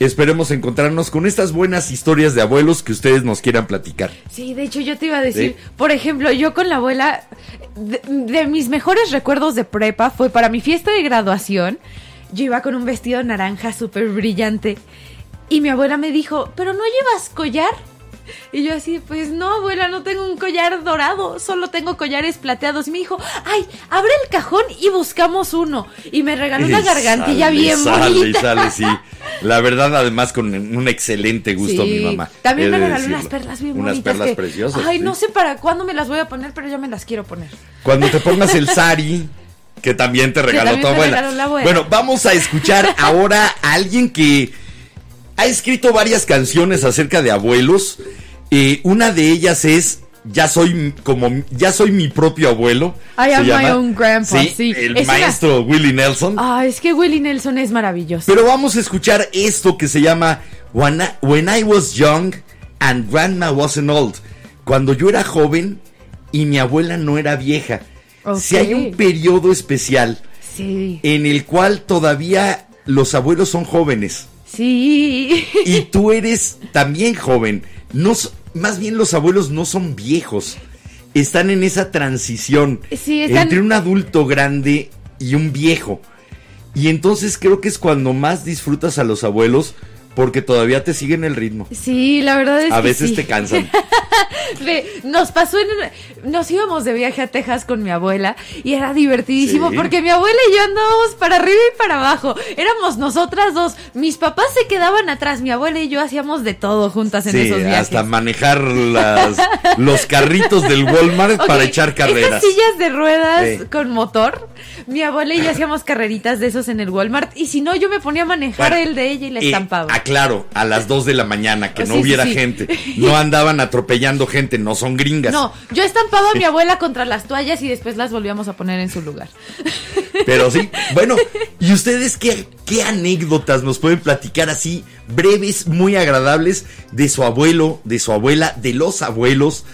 Esperemos encontrarnos con estas buenas historias de abuelos que ustedes nos quieran platicar. Sí, de hecho yo te iba a decir, Sí. por ejemplo, yo con la abuela, de, de mis mejores recuerdos de prepa fue para mi fiesta de graduación, yo iba con un vestido naranja súper brillante y mi abuela me dijo, pero no llevas collar. Y yo así, pues no, abuela, no tengo un collar dorado, solo tengo collares plateados. Y me dijo, ay, abre el cajón y buscamos uno. Y me regaló una gargantilla sale, bien sale, bonita. sale, sí. La verdad, además, con un excelente gusto Sí. mi mamá. También me regaló unas perlas bien Unas bonitas. perlas que- preciosas. Ay, sí. no sé para cuándo me las voy a poner, pero ya me las quiero poner. Cuando te pongas el sari, que también te regaló también tu abuela. abuela. Bueno, vamos a escuchar ahora a alguien que ha escrito varias canciones acerca de abuelos. Eh, una de ellas es Ya soy como ya soy mi propio abuelo. I am my own grandpa, sí. El Es una- maestro Willie Nelson. Ah, es que Willie Nelson es maravilloso. Pero vamos a escuchar esto que se llama When I, When I Was Young and Grandma Wasn't Old. Cuando yo era joven y mi abuela no era vieja. Si hay un periodo especial Sí, en el cual todavía los abuelos son jóvenes sí. y tú eres también joven. No, más bien los abuelos no son viejos. Están en esa transición Sí, están- entre un adulto grande y un viejo. Y entonces creo que es cuando más disfrutas a los abuelos porque todavía te siguen el ritmo. Sí, la verdad es A que veces sí. te cansan. Nos pasó en nos íbamos de viaje a Texas con mi abuela y era divertidísimo Sí. porque mi abuela y yo andábamos para arriba y para abajo. Éramos nosotras dos. Mis papás se quedaban atrás, mi abuela y yo hacíamos de todo juntas en Sí, esos viajes. hasta manejar las, los carritos del Walmart para echar carreras. Estas sillas de ruedas con motor, mi abuela y yo hacíamos carreritas de esos en el Walmart. Y si no, yo me ponía a manejar Bueno, el de ella y la estampaba. Aclaro, a las 2 de la mañana, que Oh, no sí, sí, hubiera sí. gente. No andaban atropellando gente, no son gringas. No, yo estampaba a mi abuela contra las toallas y después las volvíamos a poner en su lugar. Pero sí, bueno, ¿y ustedes qué, qué anécdotas nos pueden platicar así, breves, muy agradables, de su abuelo, de su abuela, de los abuelos?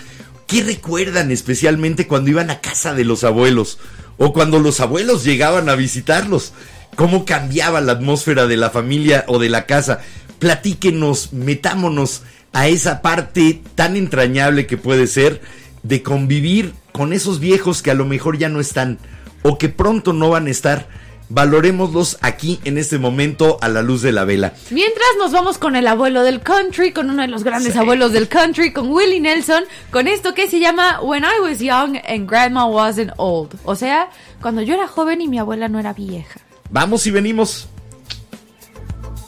¿Qué recuerdan especialmente cuando iban a casa de los abuelos? O cuando los abuelos llegaban a visitarlos. ¿Cómo cambiaba la atmósfera de la familia o de la casa? Platíquenos, metámonos a esa parte tan entrañable que puede ser de convivir con esos viejos que a lo mejor ya no están o que pronto no van a estar. Valorémoslos aquí en este momento a la luz de la vela. Mientras nos vamos con el abuelo del country, con uno de los grandes Sí. abuelos del country, con Willie Nelson, con esto que se llama When I Was Young and Grandma Wasn't Old. O sea, cuando yo era joven y mi abuela no era vieja. Vamos y venimos.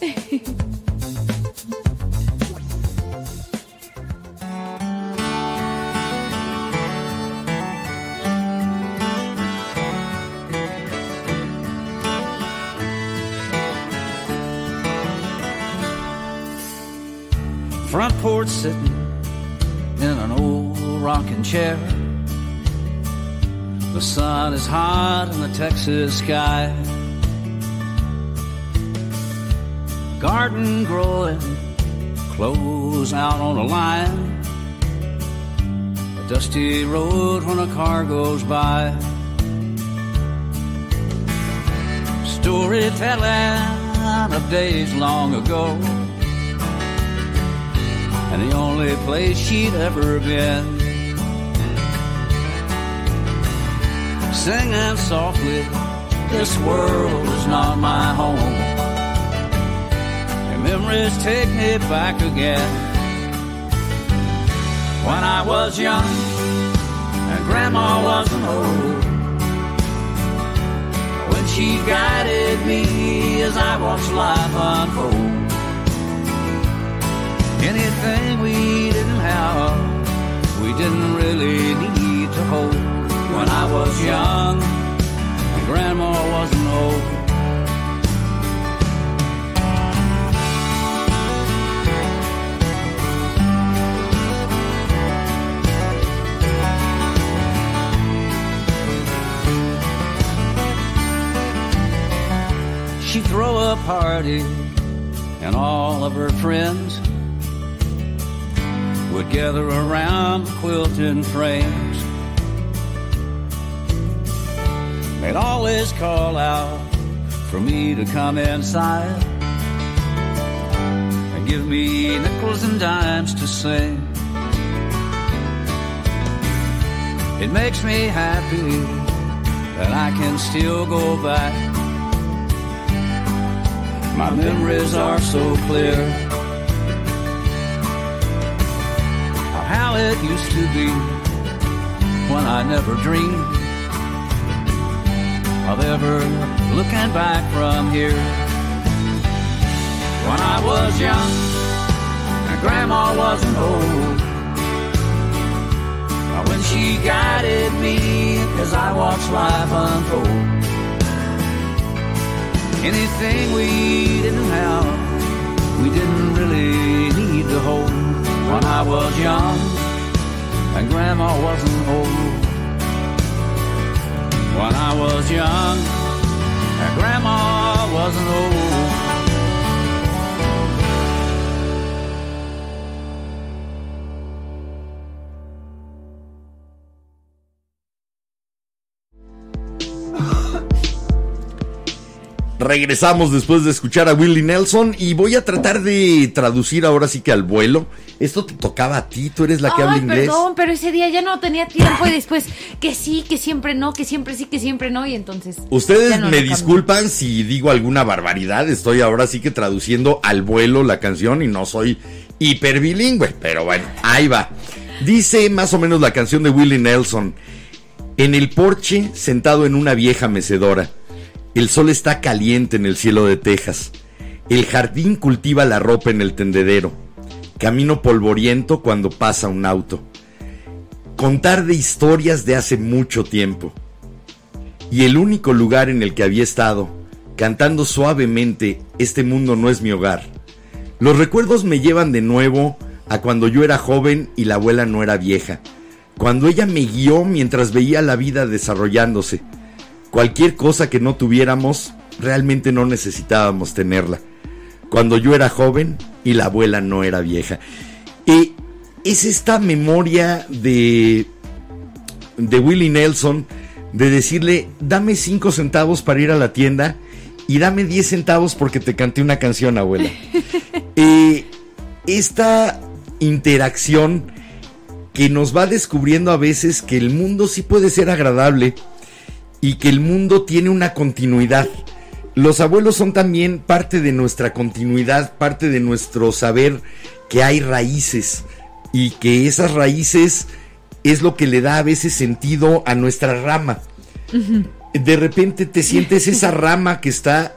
Front porch sitting in an old rocking chair. The sun is hot in the Texas sky. Garden growing, clothes out on a line. A dusty road when a car goes by. Storytelling of days long ago and the only place she'd ever been. Singing softly, this world is not my home. Memories take me back again. When I was young and grandma wasn't old. When she guided me as I watched life unfold anything we didn't have, we didn't really need to hold. When I was young, and grandma wasn't old. She'd throw a party, and all of her friends would gather around the quilting frames. They'd always call out for me to come inside. And give me nickels and dimes to sing. It makes me happy that I can still go back. My memories are so clear. It used to be when I never dreamed of ever looking back from here. When I was young, and Grandma wasn't old. When she guided me as I watched life unfold. Anything we didn't have, we didn't really need to hold. When I was young, and Grandma wasn't old. When I was young, and Grandma wasn't old. Regresamos después de escuchar a Willie Nelson y voy a tratar de traducir ahora sí que al vuelo. Esto te tocaba a ti, tú eres la que Ay, habla inglés. perdón, pero ese día ya no tenía tiempo y después que sí, que siempre no, que siempre sí, que siempre no y entonces... Ustedes no me disculpan si digo alguna barbaridad, estoy ahora sí que traduciendo al vuelo la canción y no soy hiper bilingüe, pero bueno, ahí va. Dice más o menos la canción de Willie Nelson. En el porche, sentado en una vieja mecedora, el sol está caliente en el cielo de Texas. El jardín cultiva la ropa en el tendedero. Camino polvoriento cuando pasa un auto. Contar de historias de hace mucho tiempo. Y el único lugar en el que había estado, cantando suavemente, este mundo no es mi hogar. Los recuerdos me llevan de nuevo a cuando yo era joven y la abuela no era vieja. Cuando ella me guió mientras veía la vida desarrollándose. Cualquier cosa que no tuviéramos, realmente no necesitábamos tenerla. Cuando yo era joven y la abuela no era vieja. Y es esta memoria de, de Willie Nelson de decirle, dame cinco centavos para ir a la tienda y dame 10 centavos porque te canté una canción, abuela. Eh, esta interacción que nos va descubriendo a veces que el mundo sí puede ser agradable y que el mundo tiene una continuidad. Los abuelos son también parte de nuestra continuidad, parte de nuestro saber que hay raíces y que esas raíces es lo que le da a veces sentido a nuestra rama. De repente te sientes esa rama que está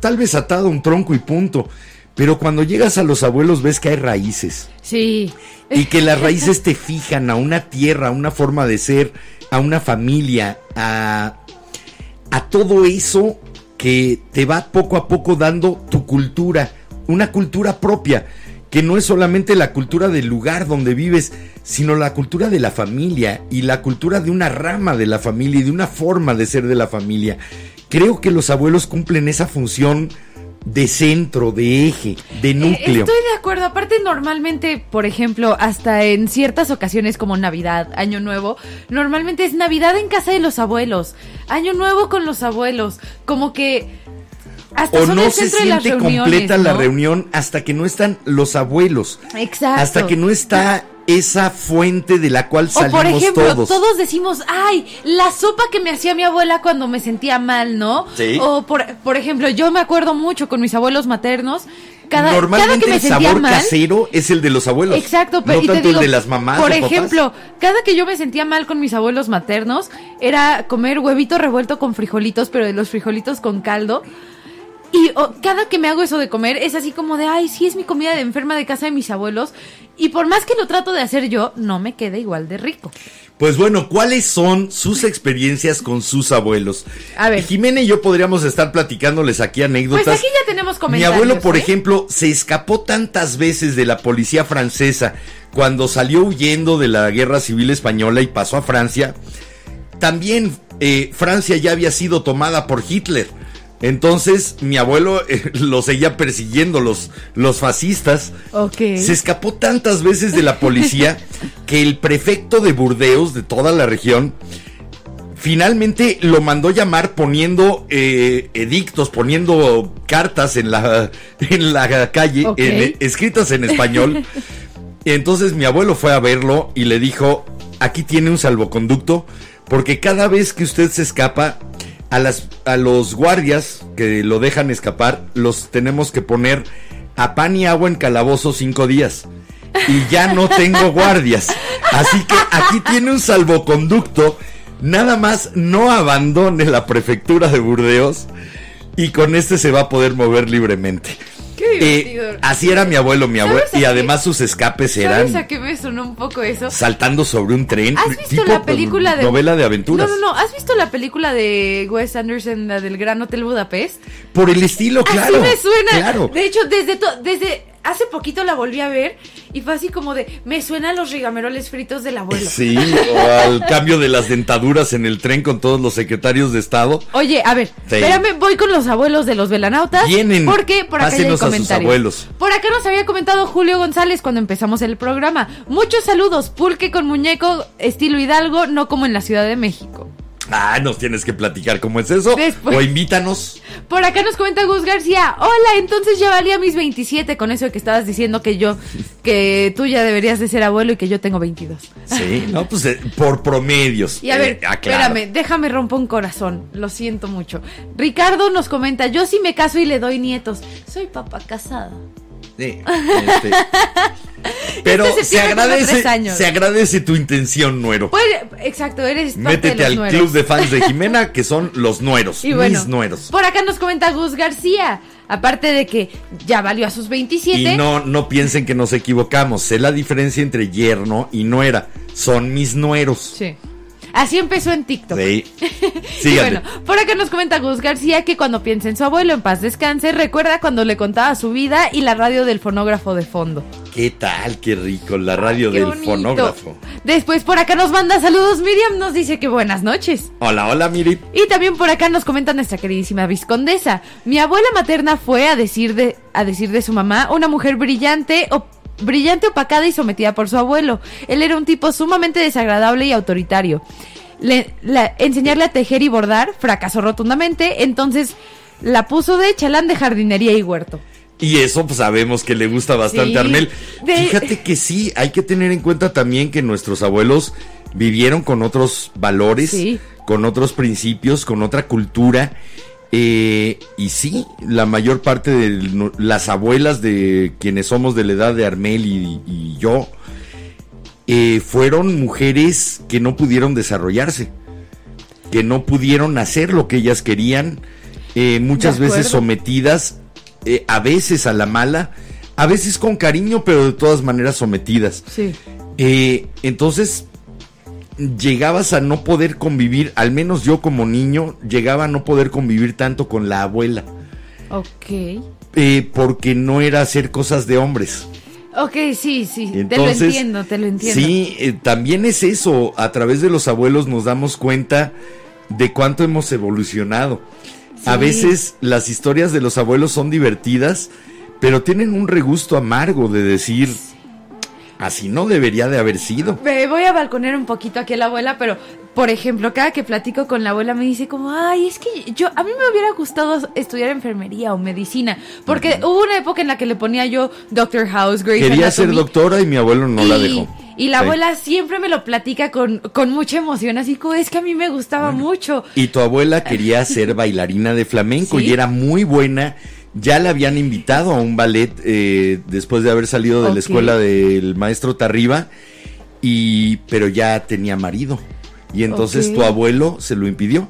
tal vez atada a un tronco y punto, pero cuando llegas a los abuelos ves que hay raíces Sí. y que las raíces te fijan a una tierra, a una forma de ser, a una familia, a, a todo eso que te va poco a poco dando tu cultura, una cultura propia, que no es solamente la cultura del lugar donde vives, sino la cultura de la familia y la cultura de una rama de la familia y de una forma de ser de la familia. Creo que los abuelos cumplen esa función de centro, de eje, de Eh, núcleo. Estoy de acuerdo. Aparte, normalmente, por ejemplo, hasta en ciertas ocasiones como Navidad, Año Nuevo, normalmente es Navidad en casa de los abuelos, Año Nuevo con los abuelos, como que hasta o no se siente completa la ¿no? reunión hasta que no están los abuelos. Exacto. Hasta que no está esa fuente de la cual salimos por ejemplo, todos. decimos, ay, la sopa que me hacía mi abuela cuando me sentía mal, ¿no? Sí. O por, por ejemplo, yo me acuerdo mucho con mis abuelos maternos, cada, cada Normalmente que me el sentía sabor mal. casero es el de los abuelos. Exacto, no pero te tanto digo, el de las mamás. Por papás. ejemplo, cada que yo me sentía mal con mis abuelos maternos, era comer huevito revuelto con frijolitos, pero de los frijolitos con caldo. Y oh, cada que me hago eso de comer es así como de, ay, sí es mi comida de enferma de casa de mis abuelos. Y por más que lo trato de hacer yo, no me queda igual de rico. Pues bueno, ¿cuáles son sus experiencias con sus abuelos? A ver. Jimena y yo podríamos estar platicándoles aquí anécdotas. Pues aquí ya tenemos Mi comentarios. abuelo, por ¿eh? ejemplo, se escapó tantas veces de la policía francesa cuando salió huyendo de la guerra civil española y pasó a Francia. También eh, Francia ya había sido tomada por Hitler. Entonces mi abuelo eh, lo seguía persiguiendo los, los fascistas. Se escapó tantas veces de la policía que el prefecto de Burdeos, de toda la región, finalmente lo mandó llamar poniendo eh, edictos, poniendo cartas en la, en la calle, en- escritas en español. Entonces mi abuelo fue a verlo y le dijo, aquí tiene un salvoconducto, porque cada vez que usted se escapa, a, las, a los guardias que lo dejan escapar, los tenemos que poner a pan y agua en calabozo cinco días. Y ya no tengo guardias. Así que aquí tiene un salvoconducto. Nada más no abandone la prefectura de Burdeos y con este se va a poder mover libremente. Qué Eh, divertido. así era mi abuelo, mi abuelo. ¿Sabes Y además sus escapes ¿Sabes eran a qué me sonó un poco eso? saltando sobre un tren. ¿Has visto tipo la película de novela de aventuras? No, no, no. ¿Has visto la película de Wes Anderson, la del Gran Hotel Budapest? Por el estilo, claro. Así me suena. Claro. De hecho, desde desde hace poquito la volví a ver y fue así como de me suenan los rigameroles fritos del abuelo. Sí, o al cambio de las dentaduras en el tren con todos los secretarios de Estado. Oye, a ver, Sí. espérame, voy con los abuelos de los velanautas. Vienen. Porque por acá hay a sus comentarios. abuelos. Por acá nos había comentado Julio González cuando empezamos el programa. Muchos saludos, pulque con muñeco, estilo Hidalgo, no como en la Ciudad de México. Ah, nos tienes que platicar cómo es eso. Después. O invítanos. Por acá nos comenta Gus García. Hola, entonces ya valía mis 27 con eso de que estabas diciendo que yo, que tú ya deberías de ser abuelo y que yo tengo 22. Sí, no, pues eh, por promedios. Y a Eh, ver, ah, claro. espérame, déjame romper un corazón. Lo siento mucho. Ricardo nos comenta, yo sí me caso y le doy nietos. Soy papá casada. Sí, este. Pero Este se cumplo tres agradece, años. se agradece tu intención, nuero. Pues, exacto, eres parte Métete de los al nueros. club de fans de Jimena, que son los nueros, Y bueno, mis nueros. por acá nos comenta Gus García. Aparte de que ya valió a sus 27. Y no, no piensen que nos equivocamos. Sé la diferencia entre yerno y nuera. Son mis nueros. Sí. Así empezó en TikTok. Sí. Y bueno, por acá nos comenta Gus García que cuando piensa en su abuelo en paz descanse, recuerda cuando le contaba su vida y la radio del fonógrafo de fondo. ¿Qué tal? Qué rico. La radio del bonito. fonógrafo. Después por acá nos manda saludos Miriam, nos dice que buenas noches. Hola, hola, Miri. Y también por acá nos comenta nuestra queridísima viscondesa. Mi abuela materna fue a decir de, a decir de su mamá, una mujer brillante, o, brillante, opacada y sometida por su abuelo. Él era un tipo sumamente desagradable y autoritario. Le- la- enseñarle a tejer y bordar fracasó rotundamente, entonces la puso de chalán de jardinería y huerto. Y eso pues sabemos que le gusta bastante Sí. a Armel. De- Fíjate que sí, hay que tener en cuenta también que nuestros abuelos vivieron con otros valores, Sí. con otros principios, con otra cultura. Eh, y sí, la mayor parte de las abuelas de quienes somos de la edad de Armel y, y yo, eh, fueron mujeres que no pudieron desarrollarse, que no pudieron hacer lo que ellas querían, eh, muchas veces sometidas, a veces a la mala, a veces con cariño, pero de todas maneras sometidas. Sí. Entonces, llegabas a no poder convivir, al menos yo como niño, llegaba a no poder convivir tanto con la abuela, Ok. eh, porque no era hacer cosas de hombres. Ok, sí, sí. te lo entiendo, te lo entiendo. Sí, eh, también es eso. A través de los abuelos nos damos cuenta de cuánto hemos evolucionado. A veces las historias de los abuelos son divertidas, pero tienen un regusto amargo de decir, así no debería de haber sido. Me voy a balconear un poquito aquí a la abuela, pero por ejemplo, cada que platico con la abuela me dice como, ay, es que yo, a mí me hubiera gustado estudiar enfermería o medicina, porque hubo una época en la que le ponía yo Doctor House, Grey's Quería ser doctora y mi abuelo no la dejó. Y la Sí. abuela siempre me lo platica con, con mucha emoción, así como es que a mí me gustaba mucho. Y tu abuela quería ser bailarina de flamenco Sí. y era muy buena. Ya la habían invitado a un ballet eh, después de haber salido de la escuela del maestro Tarriba, y, pero ya tenía marido. Y entonces tu abuelo se lo impidió.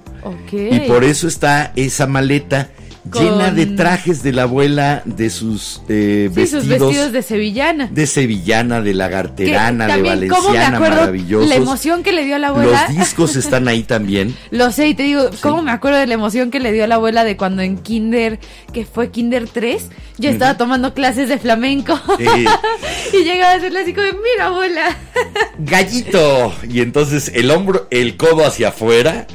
Y por eso está esa maleta llena de trajes de la abuela, de sus eh, Sí, vestidos, sus vestidos de sevillana. de sevillana, de lagarterana, de también, ¿cómo me valenciana, maravillosos. La emoción que le dio a la abuela. Los discos están ahí también. Lo sé, y te digo, ¿cómo me acuerdo de la emoción que le dio a la abuela de cuando en Kinder, que fue Kinder 3, yo estaba tomando clases de flamenco? Eh, y llegaba a decirle así como, mira abuela. gallito. Y entonces el hombro, el codo hacia afuera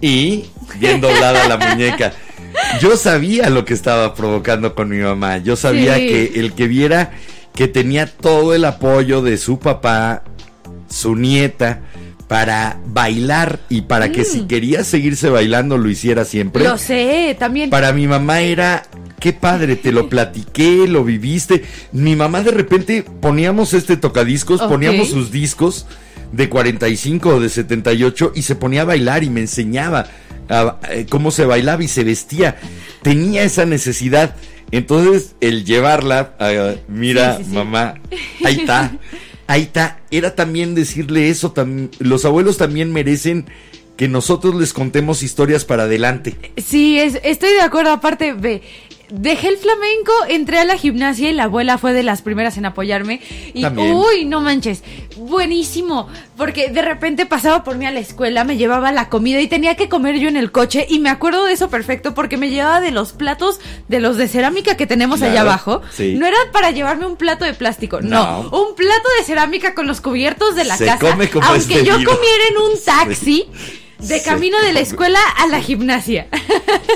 y bien doblada la muñeca. Yo sabía lo que estaba provocando con mi mamá. Yo sabía Sí. que el que viera que tenía todo el apoyo de su papá, su nieta, para bailar y para que si quería seguirse bailando lo hiciera siempre. Mm. Lo sé, también. Para mi mamá era, qué padre, te lo platiqué, lo viviste. Mi mamá de repente poníamos este tocadiscos, poníamos sus discos de 45 o de 78 y se ponía a bailar y me enseñaba a- eh, cómo se bailaba y se vestía. Tenía esa necesidad. Entonces, el llevarla, a, mira, Sí, sí, sí. mamá, ahí está, ahí está. Era también decirle eso, tam- los abuelos también merecen que nosotros les contemos historias para adelante. Sí, es- estoy de acuerdo. Aparte, ve, dejé el flamenco, entré a la gimnasia y la abuela fue de las primeras en apoyarme. Y, También. uy, no manches, buenísimo. Porque de repente pasaba por mí a la escuela, me llevaba la comida y tenía que comer yo en el coche. Y me acuerdo de eso perfecto porque me llevaba de los platos de los de cerámica que tenemos allá abajo. sí. No era para llevarme un plato de plástico, no. No. Un plato de cerámica con los cubiertos de la Se casa. come como aunque yo comiera en un taxi. De camino de la escuela a la gimnasia.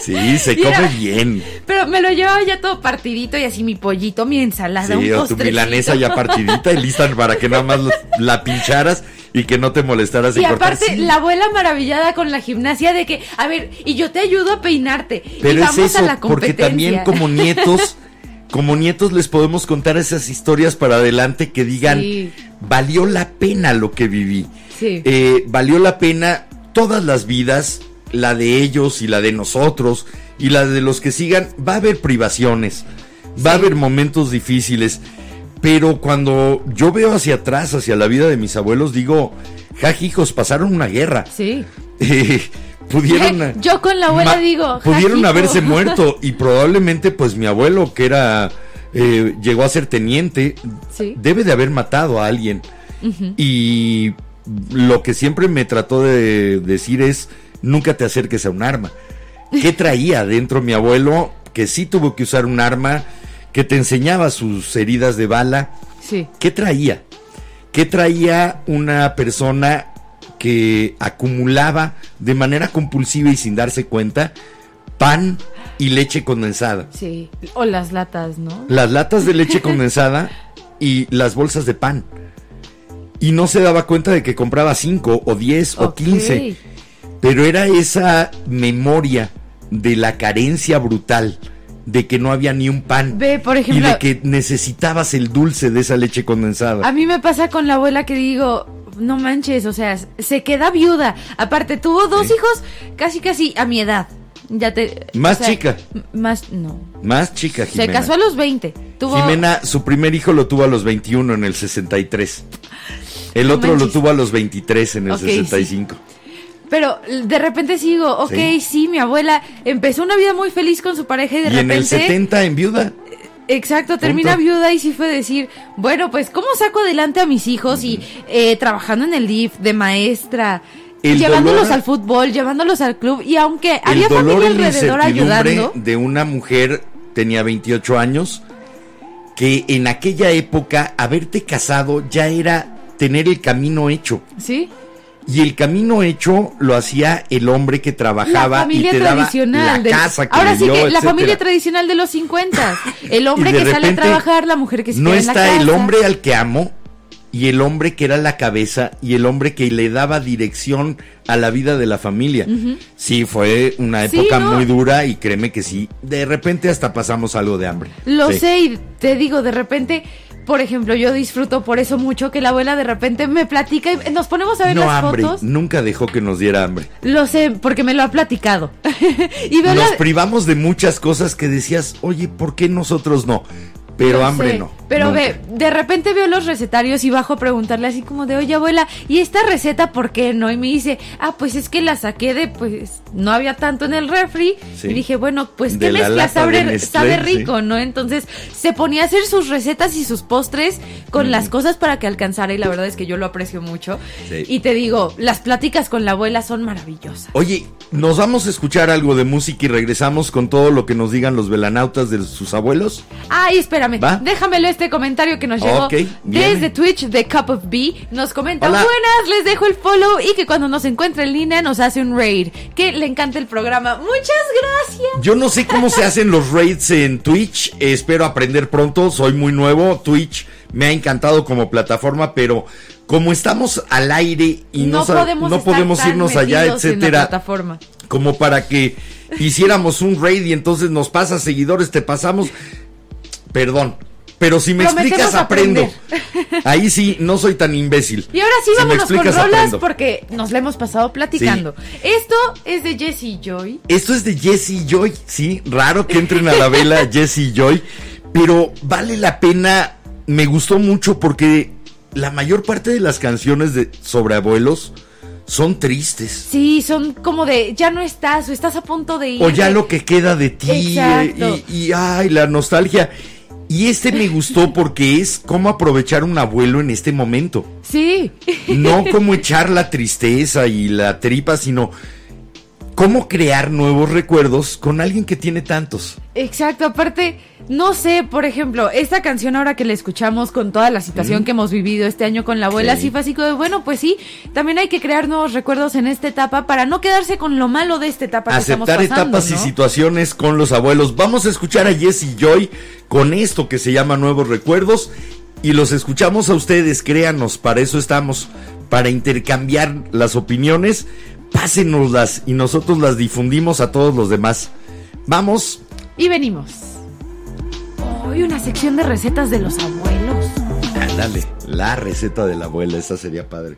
Sí, se era- come bien. Pero me lo llevaba ya todo partidito y así mi pollito, mi ensalada, Sí, un o tu milanesa ya partidita y lista para que nada más la pincharas y que no te molestaras Y cortar. aparte, la abuela maravillada con la gimnasia de que, a ver, y yo te ayudo a peinarte. Pero y es vamos eso, a la porque también como nietos, como nietos les podemos contar esas historias para adelante que digan, Sí. valió la pena lo que viví. Sí. Eh, valió la pena todas las vidas, la de ellos y la de nosotros y la de los que sigan. Va a haber privaciones, va a haber momentos difíciles, pero cuando yo veo hacia atrás, hacia la vida de mis abuelos, digo, hijos, pasaron una guerra. Sí. Eh, pudieron Yo con la abuela digo, pudieron haberse muerto y probablemente pues mi abuelo que era eh, llegó a ser teniente Sí. debe de haber matado a alguien y lo que siempre me trató de decir es nunca te acerques a un arma qué traía dentro mi abuelo que sí tuvo que usar un arma que te enseñaba sus heridas de bala Sí. ¿Qué traía? ¿Qué traía una persona que acumulaba de manera compulsiva y sin darse cuenta pan y leche condensada? Sí. O las latas, ¿no? Las latas de leche condensada y las bolsas de pan. Y no se daba cuenta de que compraba 5 o 10 o Ok. 15. Pero era esa memoria de la carencia brutal, de que no había ni un pan. Ve, por y ejemplo, de que necesitabas el dulce de esa leche condensada. A mí me pasa con la abuela que digo, no manches, o sea, se queda viuda. Aparte, tuvo dos hijos casi, casi a mi edad. Ya te. Más chica. Más, no. Más chica, Jimena. Se casó a los 20. Tuvo. Jimena, su primer hijo lo tuvo a los 21 en el 63. El otro lo tuvo a los 23 en el Ok, sí. 65. Pero de repente sigo, ok, sí. Sí. mi abuela empezó una vida muy feliz con su pareja y de Y en repente. el 70 en viuda. Exacto, termina viuda y sí fue decir, bueno, pues, ¿cómo saco adelante a mis hijos? Y eh, trabajando en el DIF, de maestra, El llevándolos dolor- al fútbol, llevándolos al club, y aunque había familia alrededor ayudando, de una mujer, tenía 28 años, que en aquella época haberte casado ya era tener el camino hecho. ¿sí? Y el camino hecho lo hacía el hombre que La trabajaba y familia te daba tradicional. la del- casa que ahora sí dio, que la etcétera. familia tradicional de los 50. El hombre Y que sale a trabajar, la mujer que se no queda en la está el casa. hombre al que amo y el hombre que era la cabeza y el hombre que le daba dirección a la vida de la familia. Sí, fue una Sí, época ¿no? muy dura y créeme que sí, de repente hasta pasamos algo de hambre. Lo Sí. sé y te digo, de repente, por ejemplo, yo disfruto por eso mucho que la abuela de repente me platica y nos ponemos a ver No las hambre, fotos. nunca dejó que nos diera hambre. Lo sé, porque me lo ha platicado. y Nos la- privamos de muchas cosas que decías, oye, ¿por qué nosotros no? Pero hambre sé, no. Pero nunca. ve, de repente veo los recetarios y bajo a preguntarle así como de, oye abuela, ¿y esta receta por qué no? Y me dice, ah, pues es que la saqué de, pues, no había tanto en el refri. Sí. Y dije, bueno, pues De qué la mezcla sabe, Nestlé, sabe sí. rico, ¿no? Entonces se ponía a hacer sus recetas y sus postres con las cosas para que alcanzara y la verdad es que yo lo aprecio mucho. Sí. Y te digo, las pláticas con la abuela son maravillosas. Oye, nos vamos a escuchar algo de música y regresamos con todo lo que nos digan los velanautas de sus abuelos. Ay, espérame, ¿Va? déjamelo este comentario que nos llegó desde Twitch de Cup of B. Nos comenta, Hola. buenas, les dejo el follow y que cuando nos encuentre en línea nos hace un raid. Que le encanta el programa. Muchas gracias. Yo no sé cómo se hacen los raids en Twitch, espero aprender pronto, soy muy nuevo, Twitch me ha encantado como plataforma, pero como estamos al aire y no, podemos, no irnos allá, etcétera, plataforma. como para que hiciéramos un raid y entonces nos pasas seguidores, te pasamos. Perdón. Pero si me Prometemos explicas, aprendo. aprender. Ahí sí, no soy tan imbécil. Y ahora sí, Si vámonos con rolas aprendo. porque nos la hemos pasado platicando. Esto es de Jesse Joy. Esto es de Jesse Joy, sí, raro que entren a la vela Jesse Joy, pero vale la pena, me gustó mucho porque la mayor parte de las canciones de sobre abuelos son tristes. Sí, son como de ya no estás o estás a punto de ir. O ya lo que queda de ti Exacto. y, y, ay, la nostalgia. Y este me gustó porque es cómo aprovechar un abuelo en este momento. Sí. No como echar la tristeza y la tripa, sino cómo crear nuevos recuerdos con alguien que tiene tantos. Exacto, aparte, no sé, por ejemplo, esta canción ahora que la escuchamos con toda la situación que hemos vivido este año con la abuela, Sí. sí. fue así como de, bueno, pues sí, también hay que crear nuevos recuerdos en esta etapa para no quedarse con lo malo de esta etapa que Aceptar estamos pasando, etapas y situaciones con los abuelos. Vamos a escuchar a Jesse Joy con esto que se llama Nuevos Recuerdos y los escuchamos a ustedes, créanos, para eso estamos, para intercambiar las opiniones, pásenoslas y nosotros las difundimos a todos los demás. Vamos, Y venimos. Hoy una sección de recetas de los abuelos. ándale, la receta de la abuela, esa sería padre.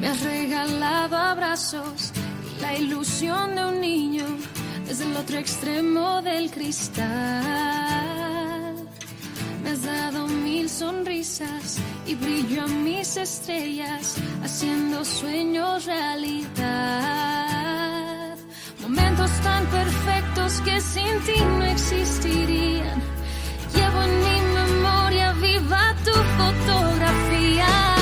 Me has regalado abrazos la ilusión de un niño desde el otro extremo del cristal. Me has dado mil sonrisas y brillo a mis estrellas, haciendo sueños realidad. Momentos tan perfectos que sin ti no existirían. Llevo en mi memoria viva tu fotografía.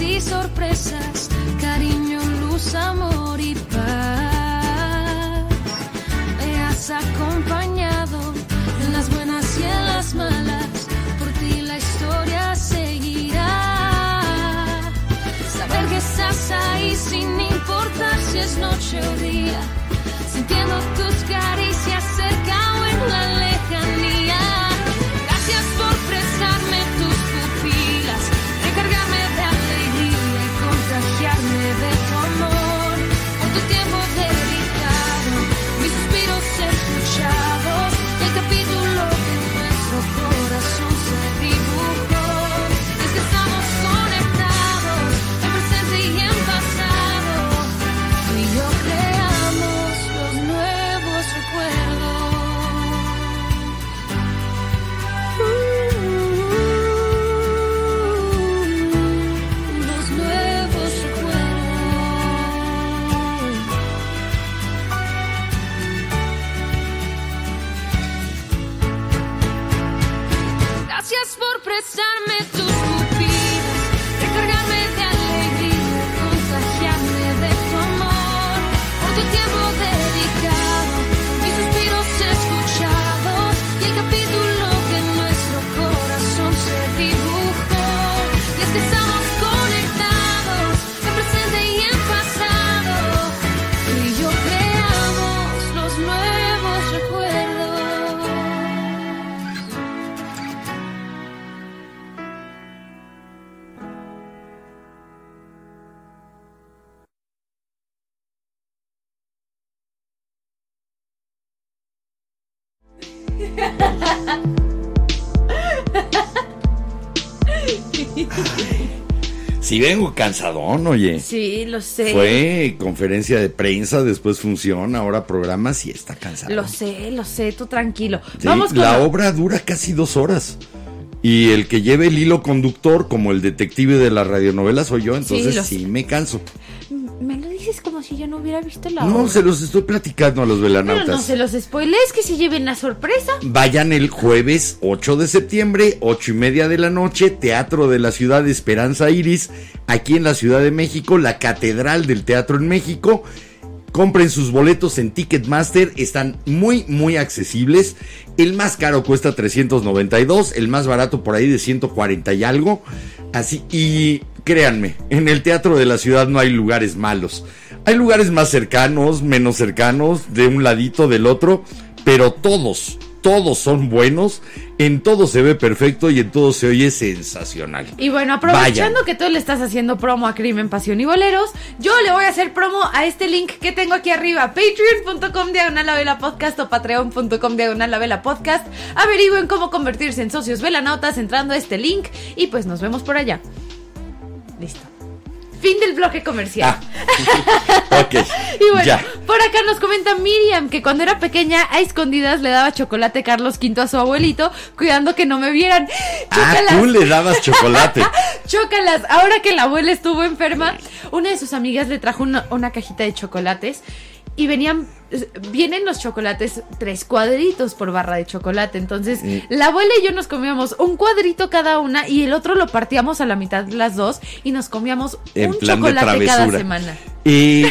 Y sorpresas, cariño, luz, amor y paz. Me has acompañado en las buenas y en las malas. Por ti la historia seguirá. Saber que estás ahí sin importar si es noche o día. Sintiendo tus caricias Sí vengo cansadón, oye. Sí, lo sé. Fue conferencia de prensa, después función, ahora programa, sí está cansado. Lo sé, lo sé, tú tranquilo. Sí, Vamos con la obra dura casi dos horas. Y el que lleve el hilo conductor, como el detective de la radionovela, soy yo, entonces sí, sé. me canso. Dices como si yo no hubiera visto la No, obra. se los estoy platicando a los Pero velanautas. no se los spoilees, que se lleven la sorpresa. Vayan el jueves 8 de septiembre, ocho y media de la noche, Teatro de la Ciudad de Esperanza Iris, aquí en la Ciudad de México, la Catedral del Teatro en México. Compren sus boletos en Ticketmaster, están muy, muy accesibles. El más caro cuesta 392, el más barato por ahí de 140 y algo. Así, y créanme, en el Teatro de la Ciudad no hay lugares malos. Hay lugares más cercanos, menos cercanos, de un ladito, del otro, pero todos, todos son buenos, en todo se ve perfecto y en todo se oye sensacional. Y bueno, aprovechando Vayan. que tú le estás haciendo promo a Crimen, Pasión y Boleros, yo le voy a hacer promo a este link que tengo aquí arriba, patreon.com diagonal la vela podcast o patreon.com diagonal la vela podcast. Averigüen cómo convertirse en socios velanautas entrando a este link y pues nos vemos por allá. Listo. Fin del bloque comercial. Ah, ok, Y bueno, ya. por acá nos comenta Miriam que cuando era pequeña a escondidas le daba chocolate Carlos V a su abuelito, cuidando que no me vieran. Ah, Chócalas. tú le dabas chocolate. Chócalas, ahora que la abuela estuvo enferma, una de sus amigas le trajo una, una cajita de chocolates y venían, vienen los chocolates tres cuadritos por barra de chocolate. Entonces, la abuela y yo nos comíamos un cuadrito cada una y el otro lo partíamos a la mitad las dos y nos comíamos En un plan de chocolate cada semana. Y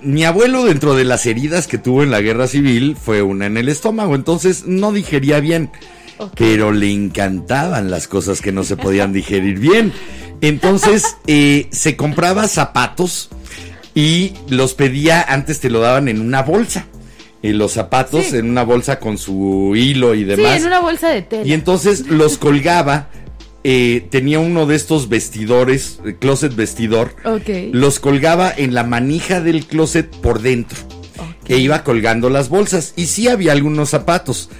mi abuelo, dentro de las heridas que tuvo en la guerra civil, fue una en el estómago, entonces no digería bien. Pero le encantaban las cosas que no se podían digerir bien. Entonces eh, se compraba zapatos y los pedía, antes te lo daban en una bolsa. Y los zapatos Sí. en una bolsa con su hilo y Sí, demás. en una bolsa de tela. Y entonces los colgaba. eh, tenía uno de estos vestidores, eh, closet vestidor. Ok. Los colgaba en la manija del closet por dentro. Ok. E iba colgando las bolsas. Y sí había algunos zapatos.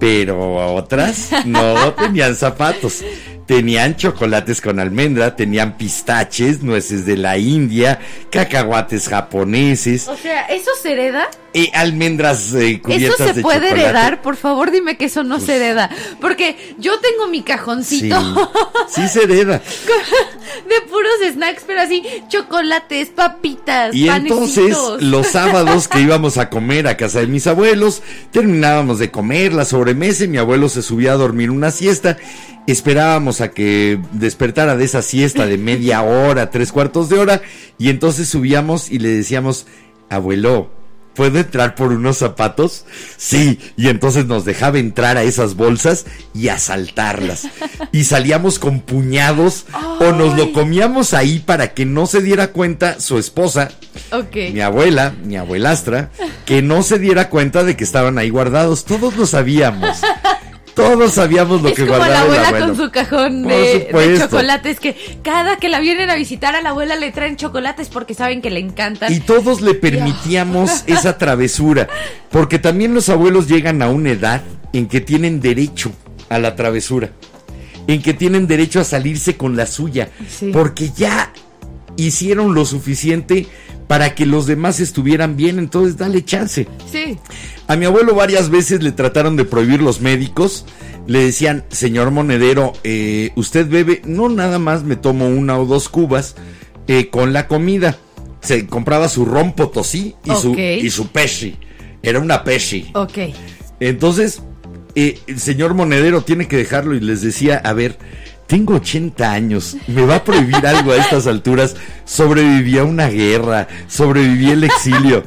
Pero otras no tenían zapatos. Tenían chocolates con almendra, tenían pistaches, nueces de la India, cacahuates japoneses, O sea, ¿eso se hereda? Y almendras eh, ¿Eso cubiertas se de puede chocolate. heredar? Por favor, dime que eso no se hereda. Porque yo tengo mi cajoncito sí se hereda. de puros snacks, pero así, chocolates, papitas, Y entonces, los sábados que íbamos a comer a casa de mis abuelos, terminábamos de comer la sobremesa y mi abuelo se subía a dormir una siesta. Esperábamos a que despertara de esa siesta de media hora, tres cuartos de hora, y entonces subíamos y le decíamos, abuelo, ¿puedo entrar por unos zapatos? Sí, y entonces nos dejaba entrar a esas bolsas y asaltarlas. Y salíamos con puñados o nos lo comíamos ahí para que no se diera cuenta su esposa, mi abuela, mi abuelastra, que no se diera cuenta de que estaban ahí guardados. Todos lo sabíamos. Todos sabíamos lo es que como la guardaba el abuela abuelo. con su cajón de, chocolates que cada que la vienen a visitar a la abuela le traen chocolates porque saben que le encantan. Y todos le permitíamos esa travesura, porque también los abuelos llegan a una edad en que tienen derecho a la travesura, en que tienen derecho a salirse con la suya, Sí. porque ya hicieron lo suficiente para que los demás estuvieran bien, entonces dale chance. Sí. A mi abuelo varias veces le trataron de prohibir los médicos. Le decían, señor monedero, eh, usted bebe, no nada más me tomo una o dos cubas eh, con la comida. Se compraba su ron potosí y, su, y su peshi. Era una peshi. Ok. Entonces, eh, el señor monedero tiene que dejarlo y les decía, a ver, tengo 80 años, me va a prohibir algo a estas alturas, sobreviví a una guerra, sobreviví el exilio.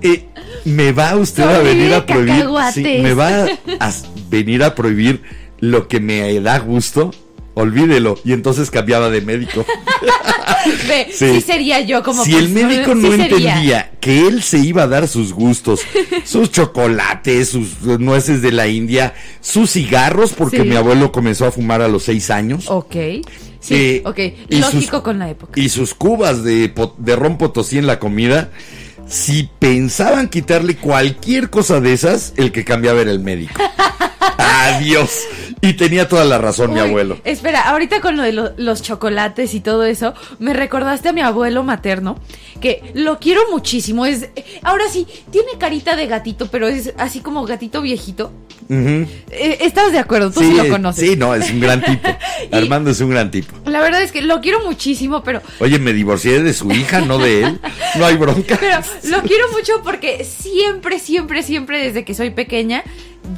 Eh, me va usted a venir a prohibir, sí, me va a venir a prohibir lo que me da gusto. Olvídelo. Y entonces cambiaba de médico. Ve, Sí. sí. sería yo como si el médico sí no sería. entendía que él se iba a dar sus gustos, sus chocolates, sus nueces de la India, sus cigarros, porque Sí. mi abuelo comenzó a fumar a los seis años. Ok. Sí, Eh, ok. Lógico sus- con la época. Y sus cubas de, de ron potosí en la comida. Si pensaban quitarle cualquier cosa de esas, el que cambiaba era el médico. Adiós. Y tenía toda la razón mi abuelo. Espera, ahorita con lo de lo- los chocolates y todo eso, me recordaste a mi abuelo materno, que lo quiero muchísimo. Es, ahora sí, tiene carita de gatito, pero es así como gatito viejito. Eh, ¿Estás de acuerdo? Tú sí, lo conoces. Sí, no, es un gran tipo. Armando es un gran tipo. La verdad es que lo quiero muchísimo, pero Oye, me divorcié de su hija, no de él. No hay bronca. Pero lo quiero mucho porque siempre, siempre, siempre desde que soy pequeña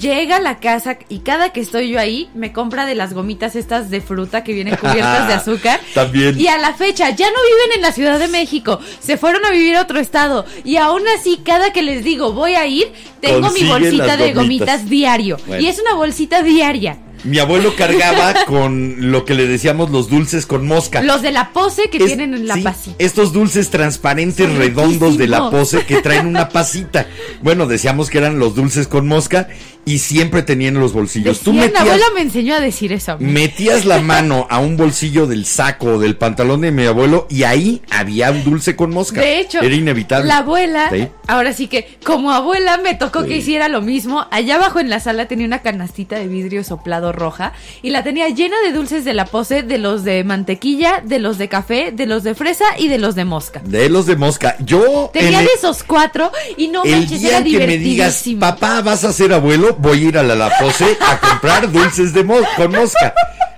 llega a la casa y cada que estoy yo ahí me compra de las gomitas estas de fruta que vienen cubiertas de azúcar. También. Y a la fecha ya no viven en la Ciudad de México, se fueron a vivir a otro estado y aún así cada que les digo voy a ir tengo mi bolsita de gomitas. diario Bueno. y es una bolsita diaria. Mi abuelo cargaba con lo que le decíamos los dulces con mosca. Los de la pose que Es- tienen en la sí, pasita. Estos dulces transparentes Son redondos de la pose que traen una pasita. Bueno, decíamos que eran los dulces con mosca y siempre tenían en los bolsillos. Tú Decían, la metías, abuela me enseñó a decir eso. metías la mano a un bolsillo del saco o del pantalón de mi abuelo y ahí había un dulce con mosca. De hecho, era inevitable. La abuela, Sí. ahora sí que como abuela me tocó Sí. que hiciera lo mismo. Allá abajo en la sala tenía una canastita de vidrio soplado roja y la tenía llena de dulces de la pose, de los de mantequilla, de los de café, de los de fresa y de los de mosca. De los de mosca. Yo Tenía en de esos cuatro y no el manches, día era que me digas, papá, vas a ser abuelo, voy a ir a la, la pose a comprar dulces de mo- con mosca.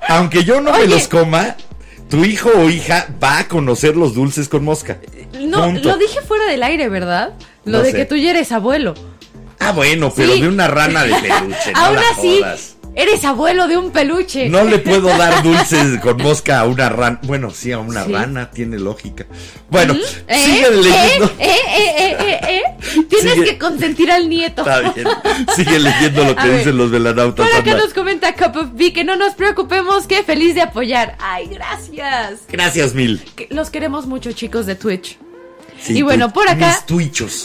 Aunque yo no me los coma, tu hijo o hija va a conocer los dulces con mosca. No, Punto. lo dije fuera del aire, ¿verdad? Lo No de sé. que tú ya eres abuelo. Ah, bueno, pero Sí. de una rana de peluche. no Aún la así, jodas. Eres abuelo de un peluche. No le puedo dar dulces con mosca a una rana. Bueno, sí, a una Sí. rana, tiene lógica. Bueno, ¿Eh? sigue leyendo. ¿Eh? ¿Eh? ¿Eh? ¿Eh? ¿Eh? Tienes Sigue. que consentir al nieto. Está bien. Sigue leyendo lo A que ver. dicen los velanautas. Por acá nos comenta Cup of Bee que no nos preocupemos, que feliz de apoyar. Ay, gracias. Gracias mil. Los queremos mucho, chicos de Twitch. Sí, Y bueno, por acá-.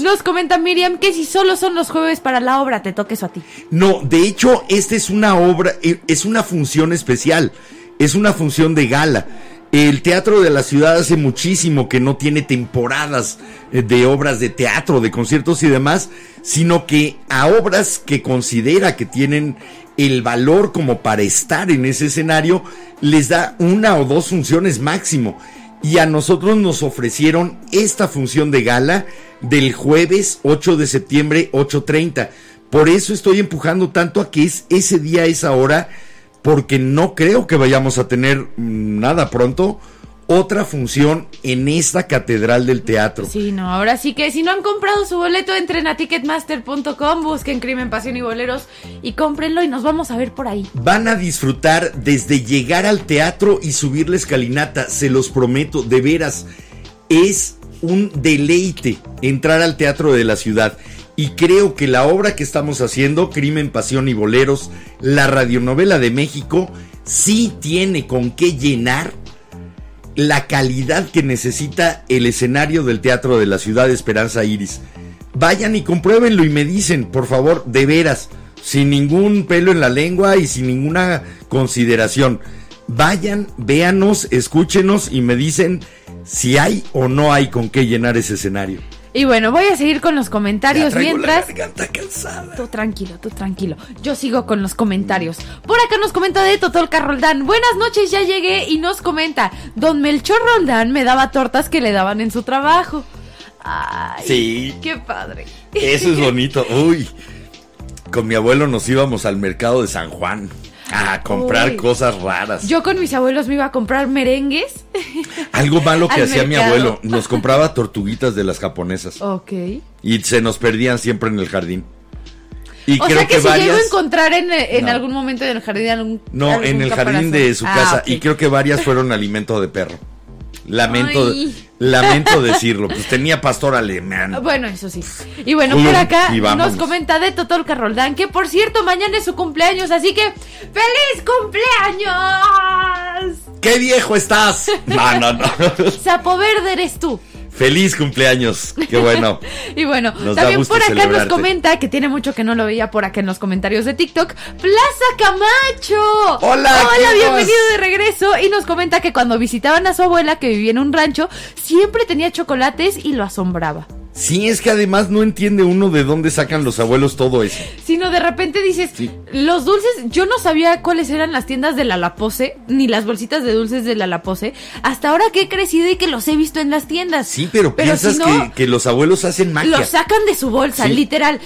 Nos comenta Miriam que si solo son los jueves para la obra, te toque eso a ti. No, de hecho, esta es una obra, eh, es una función especial, es una función de gala. El Teatro de la Ciudad hace muchísimo que no tiene temporadas eh, de obras de teatro, de conciertos y demás, sino que a obras que considera que tienen el valor como para estar en ese escenario, les da una o dos funciones máximo. Y a nosotros nos ofrecieron esta función de gala del jueves 8 de septiembre 8.30. Por eso estoy empujando tanto a que es ese día, esa hora, porque no creo que vayamos a tener mm, nada pronto otra función en esta catedral del teatro. Sí, no, ahora sí que si no han comprado su boleto, entren a ticketmaster.com, busquen Crimen, Pasión y Boleros y cómprenlo y nos vamos a ver por ahí. Van a disfrutar desde llegar al teatro y subir la escalinata, se los prometo, de veras. Es un deleite entrar al teatro de la ciudad. Y creo que la obra que estamos haciendo, Crimen, Pasión y Boleros, la radionovela de México, sí tiene con qué llenar la calidad que necesita el escenario del Teatro de la Ciudad de Esperanza Iris. Vayan y compruébenlo y me dicen, por favor, de veras, sin ningún pelo en la lengua y sin ninguna consideración. Vayan, véanos, escúchenos y me dicen si hay o no hay con qué llenar ese escenario. Y bueno, voy a seguir con los comentarios la mientras... garganta cansada. Tú tranquilo, tú tranquilo. Yo sigo con los comentarios. Por acá nos comenta de Totolca Roldán. Buenas noches, ya llegué y nos comenta. Don Melchor Roldán me daba tortas que le daban en su trabajo. Ay, Sí. qué padre. Eso es bonito. Uy, con mi abuelo nos íbamos al mercado de San Juan a comprar Uy. cosas raras. Yo con mis abuelos me iba a comprar merengues. Algo malo que hacía mi abuelo, nos compraba tortuguitas de las japonesas Ok. y se nos perdían siempre en el jardín. Y O creo sea que, que, si varias llego a encontrar en, en No. algún momento en el jardín algún. No, algún en el jardín de su Ah, casa y creo que varias fueron alimento de perro. Lamento Ay. lamento decirlo, pues tenía pastor alemán. Bueno, eso sí. Y bueno, Uy, por acá nos comenta de Totolca Roldán que por cierto mañana es su cumpleaños, así que ¡Feliz cumpleaños! ¡Qué viejo estás! No, no, no. Sapo Verde eres tú. Feliz cumpleaños. Qué bueno. Y bueno, Nos también por acá celebrarte. nos comenta que tiene mucho que no lo veía por acá en los comentarios de TikTok. Plaza Camacho. Hola, Hola, ¿qué bienvenido de regreso. Y nos comenta que cuando visitaban a su abuela que vivía en un rancho, siempre tenía chocolates y lo asombraba. Sí, es que además no entiende uno de dónde sacan los abuelos todo eso. Sino de repente dices, Sí. los dulces, yo no sabía cuáles eran las tiendas de la Lapose, ni las bolsitas de dulces de la Lapose, hasta ahora que he crecido y que los he visto en las tiendas. Sí, pero, piensas no, que, que los abuelos hacen magia. Los sacan de su bolsa, Sí. literal.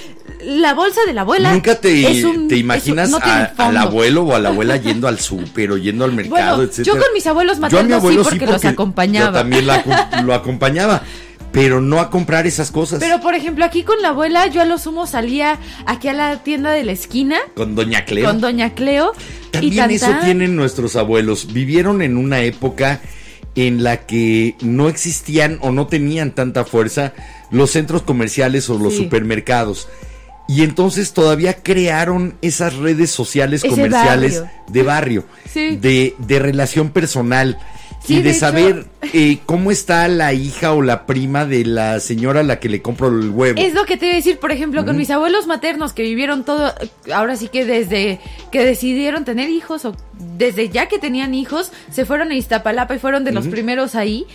La bolsa de la abuela. Nunca te, es un- te es un- imaginas no tiene a- al abuelo o a la abuela yendo al súper o yendo al mercado, Bueno, etcétera. yo con mis abuelos Yo a mi maternos sí, abuelo porque los acompañaba. Yo también la lo acompañaba, pero no a comprar esas cosas. Pero por ejemplo, aquí con la abuela, yo a lo sumo salía aquí a la tienda de la esquina con Doña Cleo. con Doña Cleo. y También tan, eso tan. tienen nuestros abuelos. Vivieron en una época en la que no existían o no tenían tanta fuerza los centros comerciales o los Sí. supermercados. Y entonces todavía crearon esas redes sociales Ese comerciales barrio. de barrio, Sí. de, de relación personal Sí, y de, de saber eh, cómo está la hija o la prima de la señora a la que le compro el huevo. Es lo que te iba a decir, por ejemplo, con mis abuelos maternos que vivieron todo, ahora sí que desde que decidieron tener hijos o desde ya que tenían hijos, se fueron a Iztapalapa y fueron de los primeros ahí.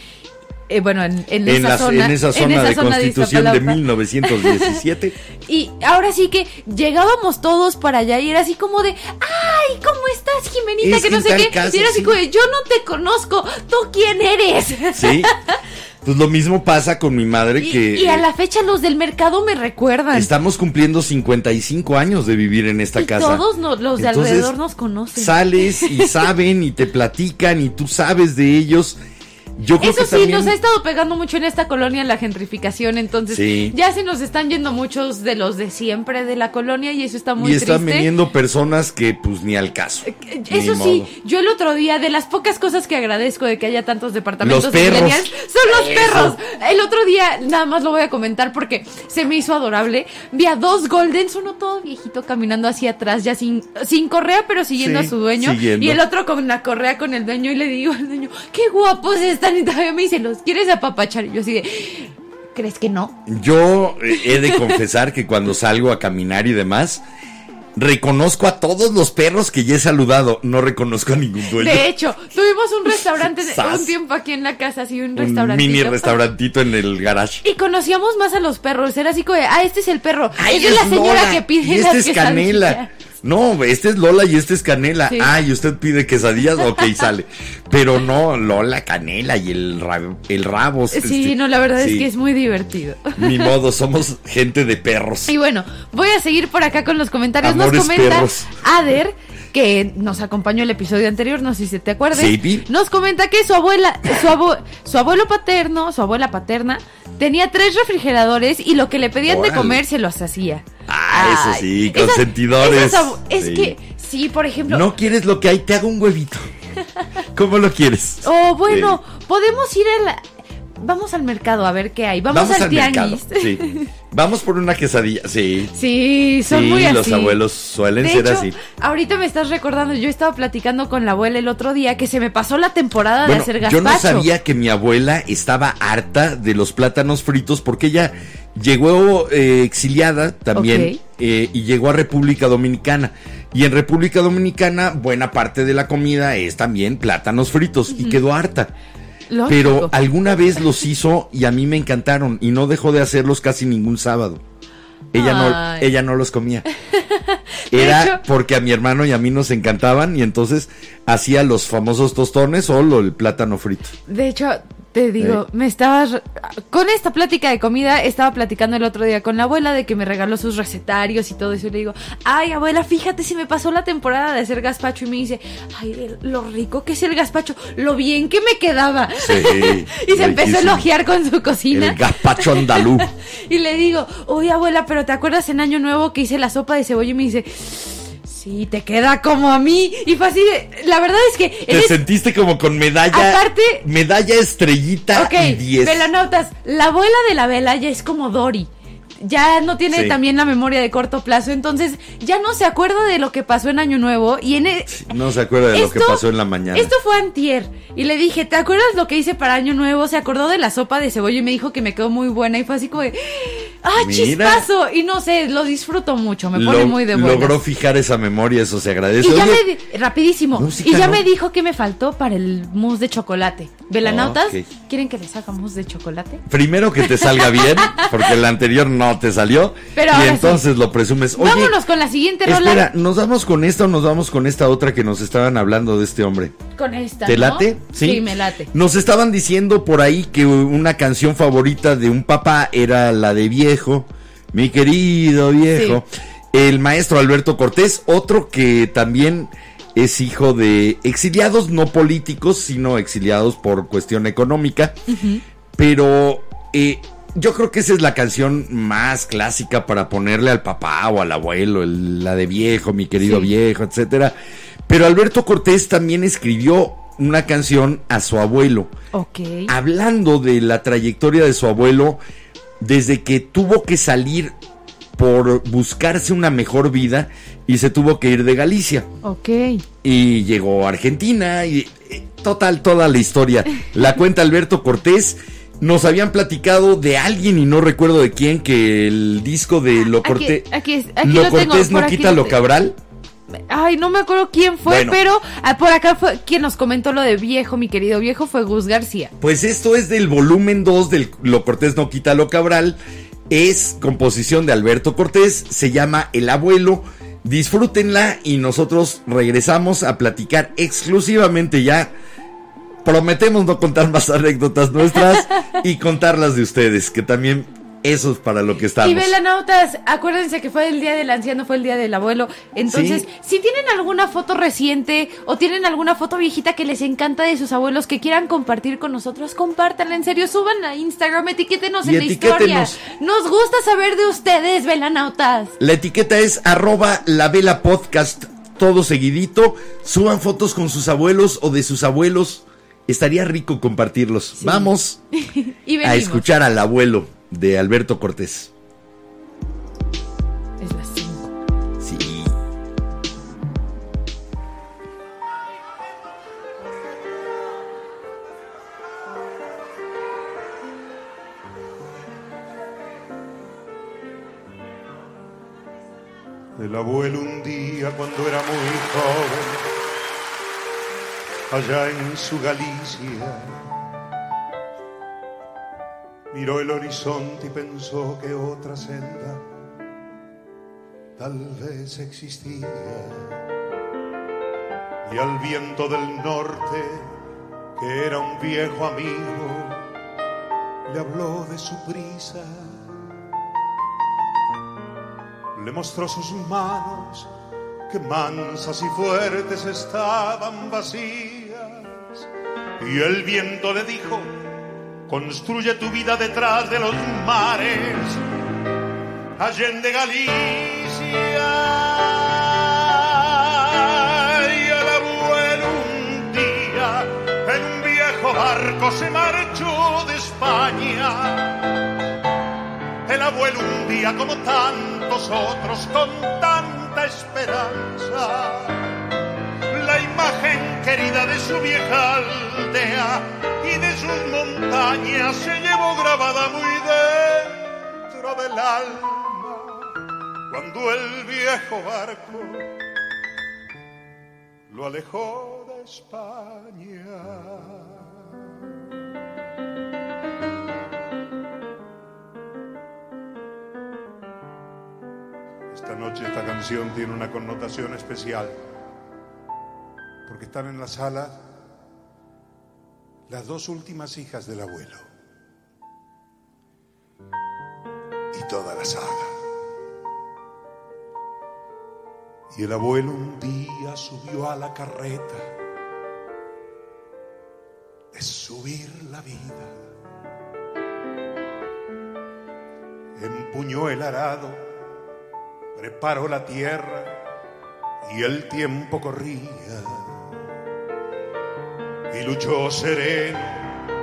eh, bueno, en, en en, esa la- zona, en esa zona esa de zona constitución de, Iztapalapa. 1917. Y ahora sí que llegábamos todos para allá y era así como de, ay, ¿cómo estás, Jimenita? Es que que no sé qué. caso, y era así sí. como yo no te conozco, ¿tú quién eres? Sí. Pues lo mismo pasa con mi madre Y, que y a eh, la fecha los del mercado me recuerdan. estamos cumpliendo 55 años de vivir en esta y casa. todos los de Entonces, alrededor nos conocen. Sales y saben y te platican y tú sabes de ellos. Yo creo Eso que sí, también nos ha estado pegando mucho en esta colonia la gentrificación, entonces Sí. ya se nos están yendo muchos de los de siempre de la colonia y eso está muy y están triste. viniendo personas que pues ni al caso. Eso Ni sí, modo. yo el otro día, de las pocas cosas que agradezco de que haya tantos departamentos Los perros. millennials, son los Eso. perros. El otro día, nada más lo voy a comentar porque se me hizo adorable. Vi a dos Goldens, uno todo viejito caminando hacia atrás, ya sin, sin correa, pero siguiendo Sí, a su dueño. siguiendo. Y el otro con la correa con el dueño. Y le digo al dueño, qué guapos están. Y todavía me dice, ¿los quieres apapachar? Y yo así de, ¿crees que no? Yo eh, he de confesar que cuando salgo a caminar y demás, reconozco a todos los perros que ya he saludado. No reconozco a ningún dueño. De hecho, tuvimos un restaurante un tiempo aquí en la casa, así un un restaurante. mini restaurantito en el garage. Y conocíamos más a los perros. Era así como ah, este es el perro. Ay, es la señora que pide y las este es Canela. No, este es Lola y este es Canela. Sí. Ah, y usted pide quesadillas, ok, sale. Pero no, Lola, Canela y el, ra- el rabo. Sí, este, no, la verdad sí, es que es muy divertido. Ni modo, somos gente de perros. Y bueno, voy a seguir por acá con los comentarios. Amores nos comenta perros. Ader, que nos acompañó el episodio anterior, no sé si se te acuerdas. Sí. Nos comenta que su abuela, su, abue- su abuelo paterno, su abuela paterna, tenía tres refrigeradores y lo que le pedían de comer se los hacía. Ah, eso sí, esas- consentidores. esas abu- es Sí. que, sí, por ejemplo. No quieres lo que hay, te hago un huevito. ¿Cómo lo quieres? Oh, bueno, podemos ir a la... Vamos al mercado a ver qué hay. Vamos, al, tianguis. Sí. Vamos por una quesadilla. Sí. Sí, son sí, muy así. los abuelos suelen De ser hecho, así. ahorita me estás recordando, yo estaba platicando con la abuela el otro día que se me pasó la temporada Bueno, de hacer yo gazpacho. no sabía que mi abuela estaba harta de los plátanos fritos porque ella llegó eh, exiliada también eh, y llegó a República Dominicana. Y en República Dominicana buena parte de la comida es también plátanos fritos y quedó harta. Lógico. Pero alguna vez los hizo y a mí me encantaron y no dejó de hacerlos casi ningún sábado. Ella no, ella no los comía. Era hecho- porque a mi hermano y a mí nos encantaban y entonces hacía los famosos tostones o lo- el plátano frito. De hecho, te digo, me estabas... Con esta plática de comida, estaba platicando el otro día con la abuela de que me regaló sus recetarios y todo eso. Y le digo, ay, abuela, fíjate si me pasó la temporada de hacer gazpacho. Y me dice, ay, lo rico que es el gazpacho, lo bien que me quedaba. Sí, y se empezó a elogiar con su cocina. El gazpacho andalú. Y le digo, oye abuela, pero ¿te acuerdas en Año Nuevo que hice la sopa de cebolla? Y me dice, sí, te queda como a mí. Y fue así de, la verdad es que... Te eres- sentiste como con medalla. Aparte- Medalla estrellita Ok, y 10. velanautas, la abuela de la vela ya es como Dory. Ya no tiene Sí. también la memoria de corto plazo, entonces ya no se acuerda de lo que pasó en Año Nuevo. Y en e- No se acuerda de lo que pasó en la mañana. Esto fue antier. Y le dije, ¿te acuerdas lo que hice para Año Nuevo? Se acordó de la sopa de cebolla y me dijo que me quedó muy buena. Y fue así como de, ¡ah, Mira. chispazo! Y no sé, lo disfruto mucho, me pone Lo- muy de buenas. Logró fijar esa memoria, eso se agradece. Y ya Oye, me, rapidísimo, Música, y ya ¿no? me dijo que me faltó para el mousse de chocolate. Velanautas, Ok. ¿quieren que les hagamos de chocolate? Primero que te salga bien, porque el anterior no te salió. Pero y entonces lo presumes. Oye, Vámonos con la siguiente rola. espera, ¿nos vamos con esta o nos vamos con esta otra que nos estaban hablando de este hombre? Con esta. ¿Te ¿no? late? Sí, me late. Nos estaban diciendo por ahí que una canción favorita de un papá era la de viejo, mi querido viejo. El maestro Alberto Cortés, otro que también es hijo de exiliados no políticos, sino exiliados por cuestión económica. Pero eh, yo creo que esa es la canción más clásica para ponerle al papá o al abuelo, el- la de viejo, mi querido Sí. viejo, etcétera. Pero Alberto Cortés también escribió una canción a su abuelo, Ok. hablando de la trayectoria de su abuelo desde que tuvo que salir por buscarse una mejor vida y se tuvo que ir de Galicia Ok. y llegó a Argentina y eh, total toda la historia la cuenta Alberto Cortés nos habían platicado de alguien y no recuerdo de quién que el disco de lo Aquí- Cortés aquí es- aquí lo lo tengo, Cortés no quita lo lo. Cabral Ay, no me acuerdo quién fue, Bueno. pero ah, por acá fue quien nos comentó lo de viejo, mi querido viejo, fue Gus García. Pues esto es del volumen 2 del Lo Cortés no quita lo Cabral. Es composición de Alberto Cortés, se llama El Abuelo. Disfrútenla y nosotros regresamos a platicar exclusivamente ya. Prometemos no contar más anécdotas nuestras y contarlas de ustedes, que también eso es para lo que estamos. Y velanautas, acuérdense que fue el día del anciano, fue el día del abuelo. Entonces, Sí. si tienen alguna foto reciente o tienen alguna foto viejita que les encanta de sus abuelos que quieran compartir con nosotros, compártanla en serio, suban a Instagram, etiquétenos Y en la historia. Nos gusta saber de ustedes, velanautas. La etiqueta es arroba la vela podcast, todo seguidito. Suban fotos con sus abuelos o de sus abuelos. Estaría rico compartirlos. Vamos a escuchar al abuelo de Alberto Cortés. Es las cinco. Sí. El abuelo un día cuando era muy joven, allá en su Galicia, miró el horizonte y pensó que otra senda tal vez existía. Y al viento del norte, que era un viejo amigo, le habló de su prisa le mostró sus manos que mansas y fuertes estaban vacías. Y el viento le dijo, construye tu vida detrás de los mares, allende Galicia. Y el abuelo un día en un viejo barco se marchó de España. El abuelo un día como tantos otros con tanta esperanza. Querida de su vieja aldea y de sus montañas se llevó grabada muy dentro del alma. Cuando el viejo barco lo alejó de España. Esta noche esta canción tiene una connotación especial porque están en la sala las dos últimas hijas del abuelo y toda la saga. Y el abuelo un día subió a la carreta. Es subir la vida. Empuñó el arado preparó la tierra y el tiempo corría. Y luchó sereno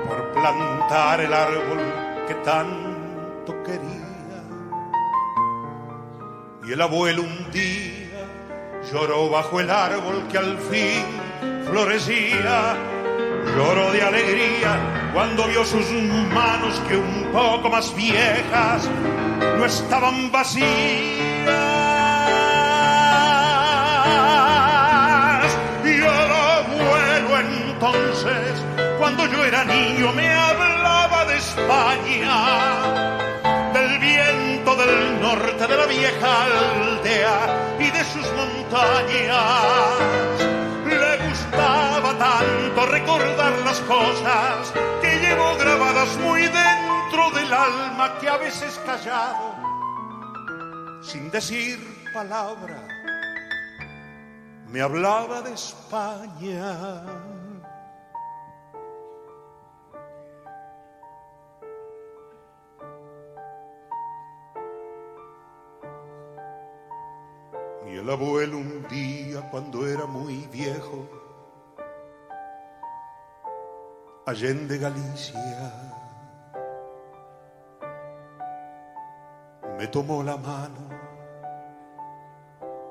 por plantar el árbol que tanto quería. Y el abuelo un día lloró bajo el árbol que al fin florecía. Lloró de alegría cuando vio sus manos que un poco más viejas no estaban vacías. Yo era niño me hablaba de España, del viento del norte de la vieja aldea y de sus montañas. Le gustaba tanto recordar las cosas que llevo grabadas muy dentro del alma que a veces callado, sin decir palabra, me hablaba de España. Abuelo un día cuando era muy viejo, Allende Galicia, me tomó la mano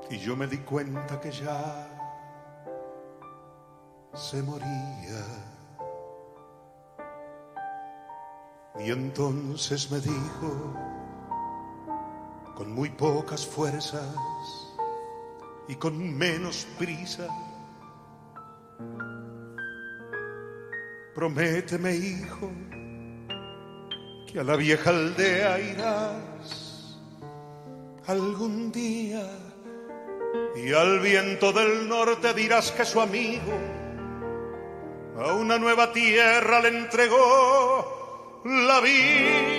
y yo me di cuenta que ya se moría. Y entonces me dijo, con muy pocas fuerzas y con menos prisa, prométeme, hijo, que a la vieja aldea irás algún día y al viento del norte dirás que su amigo a una nueva tierra le entregó la vida.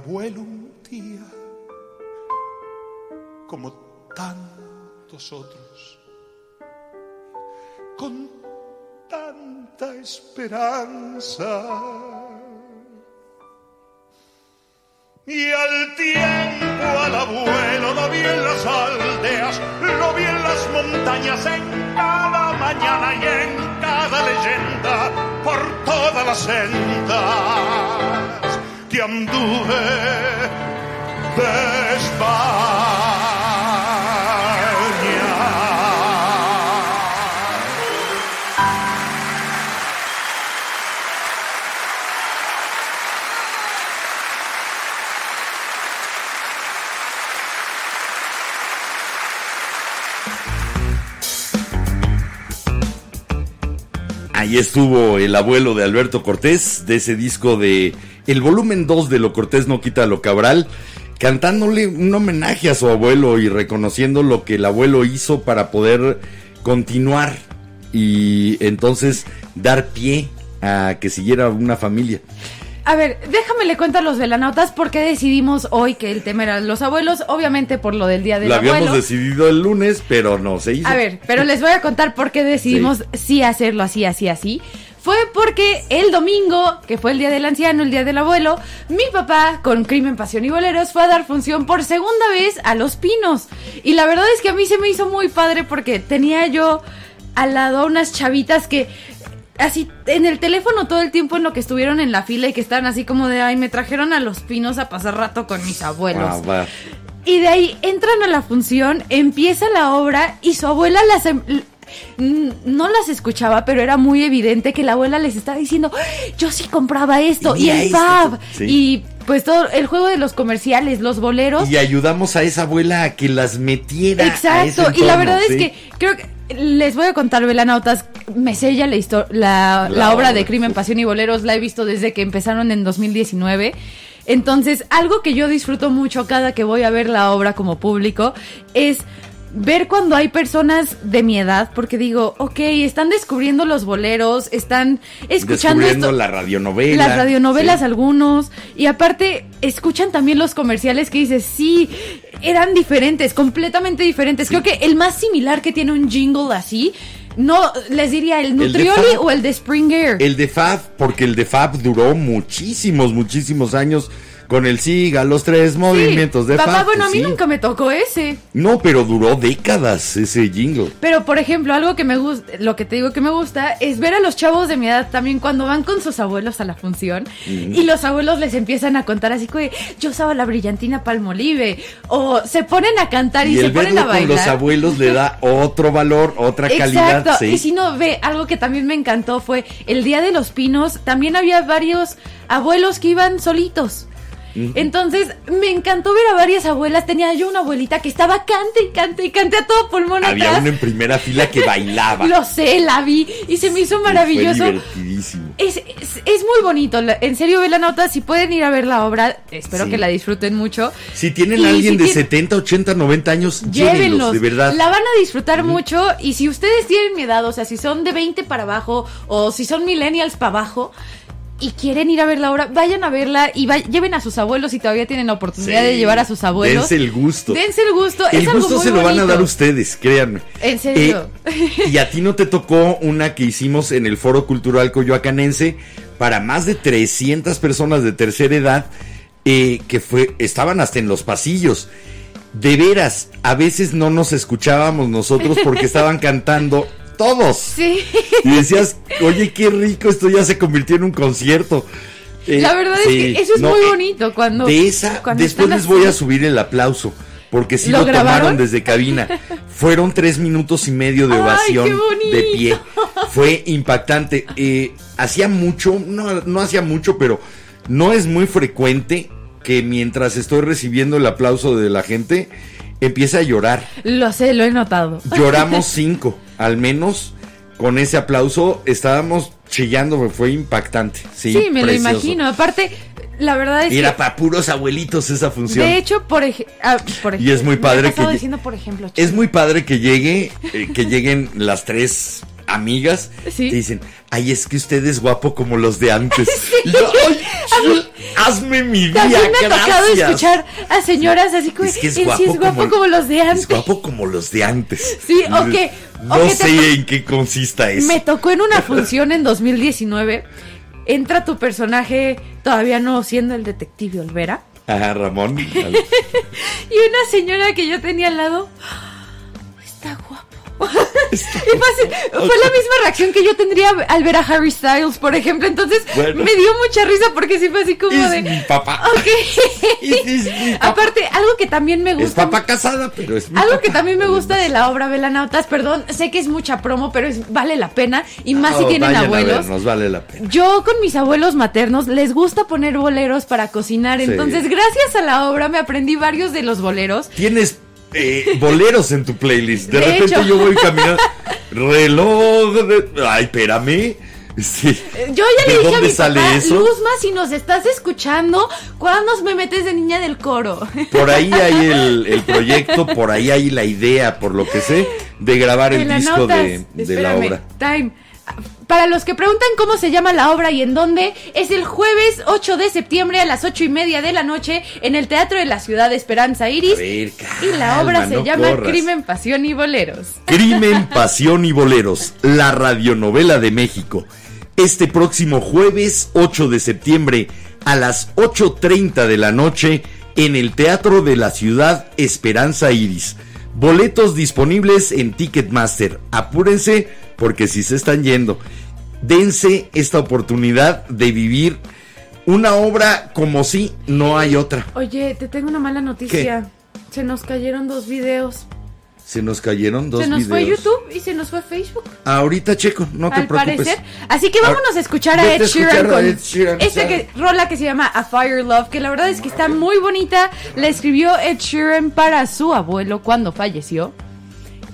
Abuelo un día, como tantos otros, con tanta esperanza. Y al tiempo al abuelo lo vi en las aldeas, lo vi en las montañas, en cada mañana y en cada leyenda, por todas las sendas que anduve de Estuvo el abuelo de Alberto Cortés, de ese disco de El volumen 2 de Lo Cortés no quita lo cabral, cantándole un homenaje a su abuelo y reconociendo lo que el abuelo hizo para poder continuar y entonces dar pie a que siguiera una familia. A ver, déjame le cuento a los velanautas por qué decidimos hoy que el tema era los abuelos, obviamente por lo del Día del Lo habíamos Abuelo. decidido el lunes, pero no se hizo. A ver, pero les voy a contar por qué decidimos sí, hacerlo así, así, así. Fue porque el domingo, que fue el día del anciano, el día del abuelo, mi papá, con Crimen, Pasión y Boleros, fue a dar función por segunda vez a Los Pinos. Y la verdad es que a mí se me hizo muy padre porque tenía yo al lado unas chavitas que así en el teléfono todo el tiempo en lo que estuvieron en la fila y que estaban así como de, ay, me trajeron a Los Pinos a pasar rato con mis abuelos. Ah. Y de ahí entran a la función, empieza la obra y su abuela las... em- No las escuchaba, pero era muy evidente que la abuela les estaba diciendo, "Ay, yo sí compraba esto Y y, el esto". Fab. Sí. Y pues todo el juego de los comerciales, los boleros. Y ayudamos a esa abuela a que las metiera. a ese Exacto, y la verdad ¿sí? es que creo que les voy a contar, velanautas, me sella la, la, La la obra de Crimen. Pasión y Boleros, la he visto desde que empezaron en 2019. Entonces, algo que yo disfruto mucho cada que voy a ver la obra como público es ver cuando hay personas de mi edad, porque digo, ok, están descubriendo los boleros, están escuchando Descubriendo esto- la radionovela. las radionovelas sí. algunos y aparte escuchan también los comerciales que dices, sí, eran diferentes, completamente diferentes. Creo que el más similar que tiene un jingle así, no les diría el Nutrioli Fab. o el de Spring Air. El de Fab, porque el de Fab duró muchísimos, muchísimos años. Con el siga los tres movimientos de Papá, bueno, a mí sí. nunca me tocó ese. No, pero duró décadas ese jingle. Pero, por ejemplo, algo que me gusta, lo que te digo que me gusta es ver a los chavos de mi edad también cuando van con sus abuelos a la función y los abuelos les empiezan a contar así que yo usaba la brillantina palmolive o se ponen a cantar y, Y, se ponen a con bailar. los abuelos le da otro valor, otra calidad. Exacto. sí. Y si no ve, algo que también me encantó fue el Día de los Pinos. También había varios abuelos que iban solitos. Entonces me encantó ver a varias abuelas. Tenía yo una abuelita que estaba cante y cante y cante a todo pulmón Había atrás. uno en primera fila que bailaba. Lo sé, la vi y se me hizo Fue maravilloso. divertidísimo. Es, es, es muy bonito, en serio, ve la nota, si pueden ir a ver la obra, espero Sí. que la disfruten mucho. Si tienen Y a alguien si de tien- 70, 80, 90 años, llévenlos, Llévenlos, de verdad. la van a disfrutar mucho y si ustedes tienen mi edad, o sea, si son de 20 para abajo o si son millennials para abajo y quieren ir a ver la obra, vayan a verla y lleven a sus abuelos si todavía tienen la oportunidad Sí. de llevar a sus abuelos. Dense el gusto. Dense el gusto, El es algo gusto muy se lo van a dar ustedes, créanme. En serio. Eh, y a ti no te tocó una que hicimos en el Foro Cultural Coyoacanense para más de 300 personas de tercera edad eh, que fue estaban hasta en los pasillos. De veras, a veces no nos escuchábamos nosotros porque estaban cantando todos. Sí. Y decías, oye, qué rico, esto ya se convirtió en un concierto. Eh, La verdad es sí, que eso es no, muy eh, bonito cuando de esa, cuando después les voy a subir el aplauso. Porque si ¿Lo lo, tomaron desde cabina. Fueron tres minutos y medio de ¡Ay, ovación de pie. Fue impactante. Eh, hacía mucho, no, no hacía mucho, pero no es muy frecuente que mientras estoy recibiendo el aplauso de la gente, empiece a llorar. Lo sé, lo he notado. Lloramos cinco, al menos con ese aplauso estábamos chillando, fue impactante. Sí, Sí, me lo imagino. Aparte, la verdad es era que para puros abuelitos esa función. de hecho, por, ej- ah, por Y es muy padre que- diciendo, por ejemplo, Es muy padre que llegue, eh, que lleguen las tres amigas Sí. y dicen, ay, es que usted es guapo como los de antes. Y yo, "Ay, hazme mi día, También me ha tocado gracias". escuchar a señoras así como, Es que es guapo, sí es guapo como, los de antes. Es guapo como los de antes. Sí, o que- No sé en qué consista eso. Me tocó en una función en 2019. Entra tu personaje todavía no siendo el detective Olvera. Ajá, Ramón. Y una señora que yo tenía al lado. Está guapo. Y fue, la misma reacción que yo tendría al ver a Harry Styles, por ejemplo. Entonces Bueno. me dio mucha risa porque sí fue así como Es de. mi papá. Ok. Es- es mi papá. Aparte, algo que también me Es gusta. papá casada, pero es mi Algo papá. que también me gusta de la obra Velanautas, perdón, sé que es mucha promo, pero es- vale la pena. Y más si Oh, tienen abuelos. vernos, vale la pena. Yo con mis abuelos maternos les gusta poner boleros para cocinar, Sí. entonces gracias a la obra me aprendí varios de los boleros. Tienes eh, boleros en tu playlist. De, De repente hecho. yo voy caminando. Reloj de. Ay, espérame. Sí. Yo ya ¿De le dije a dónde mi sale papá, eso? Luzma, si nos estás escuchando, ¿cuándo me metes de niña del coro? Por ahí hay el, el proyecto, por ahí hay la idea, por lo que sé, de grabar el disco de, de la obra. Time. Para los que preguntan cómo se llama la obra y en dónde, es el jueves 8 de septiembre a las 8 y media de la noche en el Teatro de la Ciudad de Esperanza Iris. Ver, y la obra se no llama corras. Crimen, Pasión y Boleros. Crimen, Pasión y Boleros, la radionovela de México. Este próximo jueves 8 de septiembre a las 8.30 de la noche en el Teatro de la Ciudad Esperanza Iris. Boletos disponibles en Ticketmaster. Apúrense porque si se están yendo, dense esta oportunidad de vivir una obra como si no hay otra. Oye, te tengo una mala noticia. Se nos cayeron dos videos. Se nos cayeron dos se nos fue videos. YouTube y se nos fue Facebook. Ahorita checo, no te al preocupes. parecer. Así que vámonos a escuchar a Ed a Sheeran a con Ed Sheeran, esta que, rola que se llama A Fire Love, que la verdad es que está muy bonita. La escribió Ed Sheeran para su abuelo cuando falleció.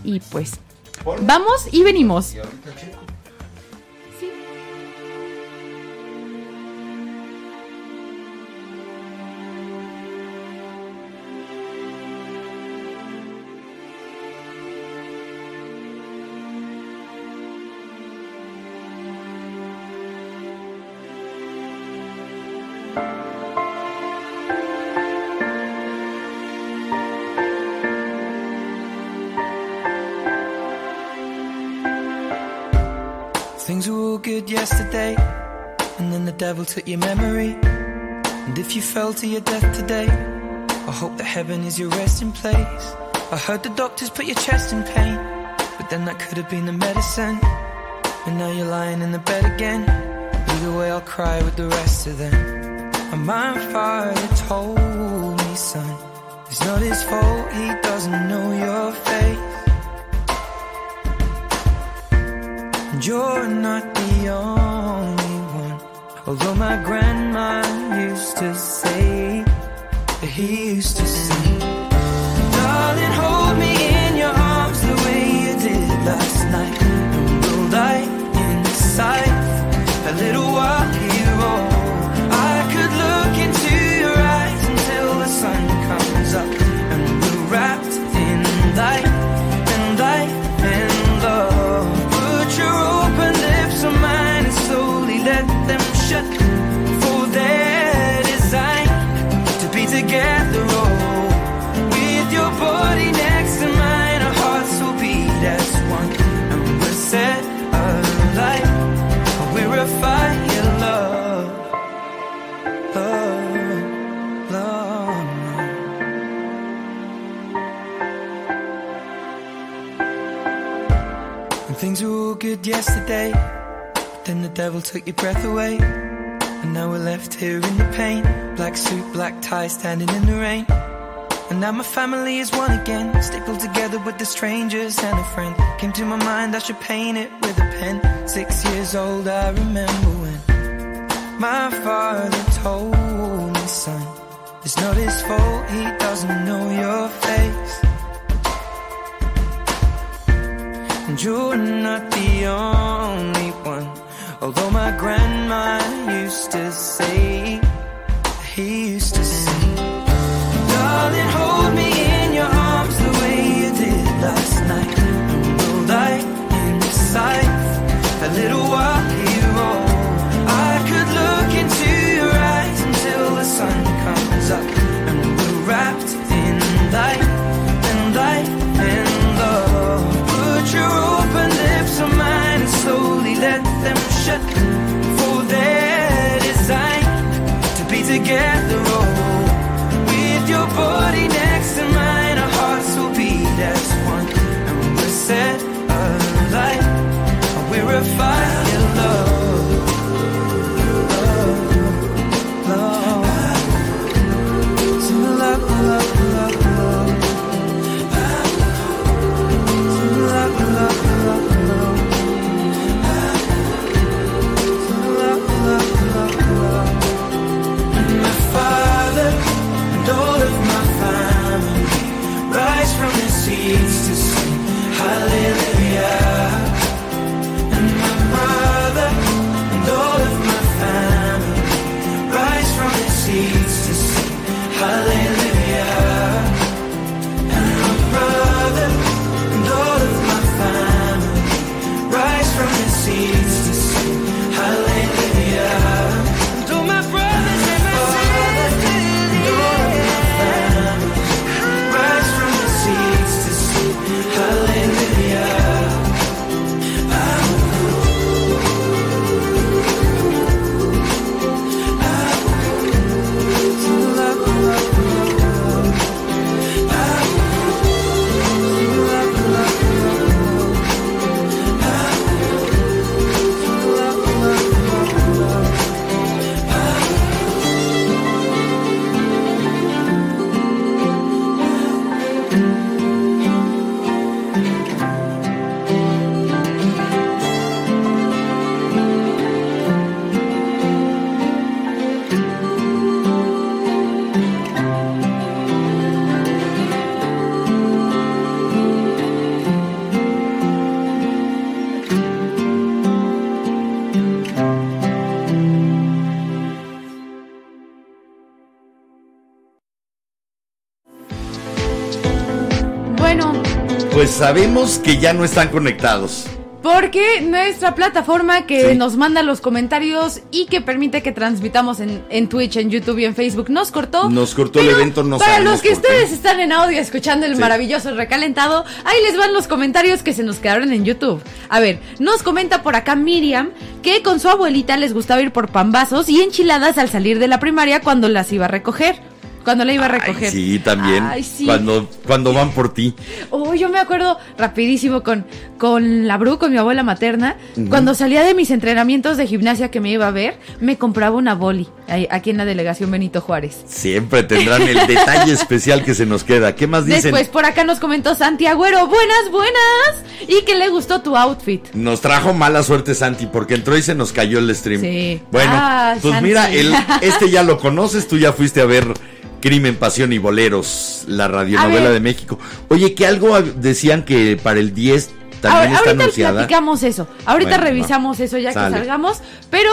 Y pues, vamos y venimos. Yesterday, and then the devil took your memory. And if you fell to your death today, I hope that heaven is your resting place. I heard the doctors put your chest in pain, but then that could have been the medicine. And now you're lying in the bed again. Either way, I'll cry with the rest of them. And my father told me, son, it's not his fault, he doesn't know your face. You're not the only one. Although my grandma used to say he used to sing. Darling, hold me in your arms the way you did last night. And we'll die inside yesterday. Then the devil took your breath away. And now we're left here in the pain. Black suit, black tie, standing in the rain. And now my family is one again. Stapled together with the strangers and a friend. Came to my mind, I should paint it with a pen. Six years old, I remember when my father told me, son, it's not his fault, he doesn't know your face. And you're not the only one. Although my grandma used to say, he used to say, Darling, hold me in your arms the way you did last night. And we'll die inside a little while here. Oh, I could look into your eyes until the sun comes up. And we're wrapped in light sabemos que ya no están conectados. Porque nuestra plataforma que Sí. nos manda los comentarios y que permite que transmitamos en, en Twitch, en YouTube y en Facebook nos cortó. Nos cortó el evento, no Para los que ustedes están en audio escuchando el Sí. maravilloso recalentado, ahí les van los comentarios que se nos quedaron en YouTube. A ver, nos comenta por acá Miriam que con su abuelita les gustaba ir por pambazos y enchiladas al salir de la primaria cuando las iba a recoger. Cuando la iba a Ay, recoger. sí, también. Ay, sí. Cuando, cuando van por ti. Yo me acuerdo rapidísimo con, con la Bru, con mi abuela materna. Cuando salía de mis entrenamientos de gimnasia que me iba a ver, me compraba una boli aquí en la delegación Benito Juárez. Siempre tendrán el detalle especial que se nos queda. ¿Qué más dicen? Después por acá nos comentó Santi Agüero, buenas, buenas. Y que le gustó tu outfit. Nos trajo mala suerte Santi porque entró y se nos cayó el stream. Sí. Bueno, Ah, pues Santi. mira, el, este ya lo conoces, tú ya fuiste a ver Crimen, Pasión y Boleros, la A radionovela de México. Oye, que algo decían que para el 10 también Ahora- está ahorita anunciada. platicamos eso. Ahorita Bueno, revisamos eso ya Sale. que salgamos. Pero,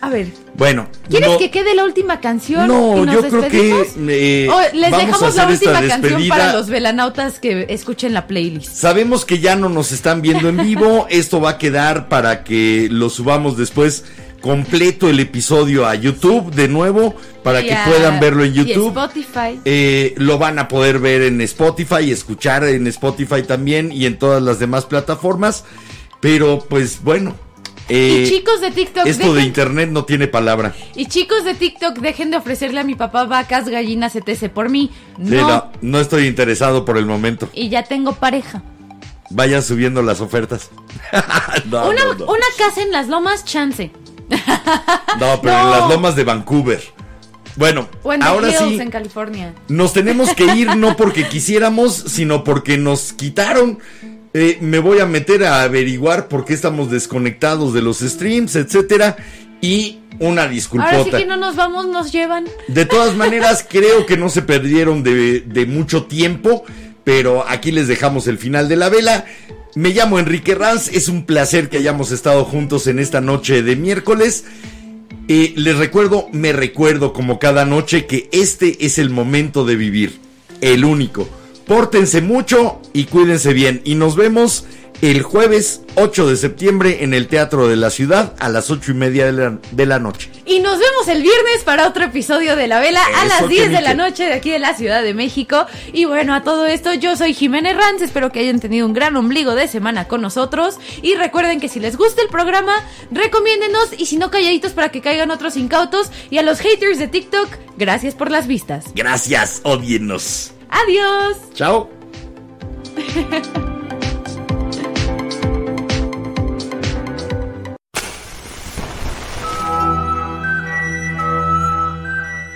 a ver, Bueno, ¿quieres no- que quede la última canción? No, y nos yo creo que eh, O les vamos a dejamos la hacer esta última canción para los velanautas que escuchen la playlist. Sabemos que ya no nos están viendo en vivo. Esto va a quedar para que lo subamos después completo el episodio a YouTube de nuevo para Y que a- puedan verlo en y YouTube. Spotify. Eh, lo van a poder ver en Spotify, escuchar en Spotify también y en todas las demás plataformas. Pero pues bueno. eh, y chicos de TikTok, esto de internet no tiene palabra. y chicos de TikTok, dejen de ofrecerle a mi papá vacas, gallinas, etc. por mí. Sí, No. no, no estoy interesado por el momento. Y ya tengo pareja. Vayan subiendo las ofertas. no, una, no, no. una casa en las lomas, chance. No, pero en las lomas de Vancouver. Bueno, ahora Hills, sí, en California. nos tenemos que ir no porque quisiéramos, sino porque nos quitaron. Eh, me voy a meter a averiguar por qué estamos desconectados de los streams, etcétera. Y una Ahora sí disculpota. que no nos vamos, nos llevan. De todas maneras, creo que no se perdieron de, de mucho tiempo, pero aquí les dejamos el final de la vela. Me llamo Enrique Ranz, es un placer que hayamos estado juntos en esta noche de miércoles. Eh, les recuerdo, me recuerdo como cada noche que este es el momento de vivir, el único. Pórtense mucho y cuídense bien. Y nos vemos el jueves 8 de septiembre en el Teatro de la Ciudad a las 8 y media de la, de la noche. Y nos vemos el viernes para otro episodio de La Vela a las 10 de la noche de aquí de la Ciudad de México. Y bueno, a todo esto, yo soy Jiménez Ranz. Espero que hayan tenido un gran ombligo de semana con nosotros. Y recuerden que si les gusta el programa, recomiéndenos. Y si no, calladitos para que caigan otros incautos. Y a los haters de TikTok, gracias por las vistas. Gracias, odienos. Adiós. Chao.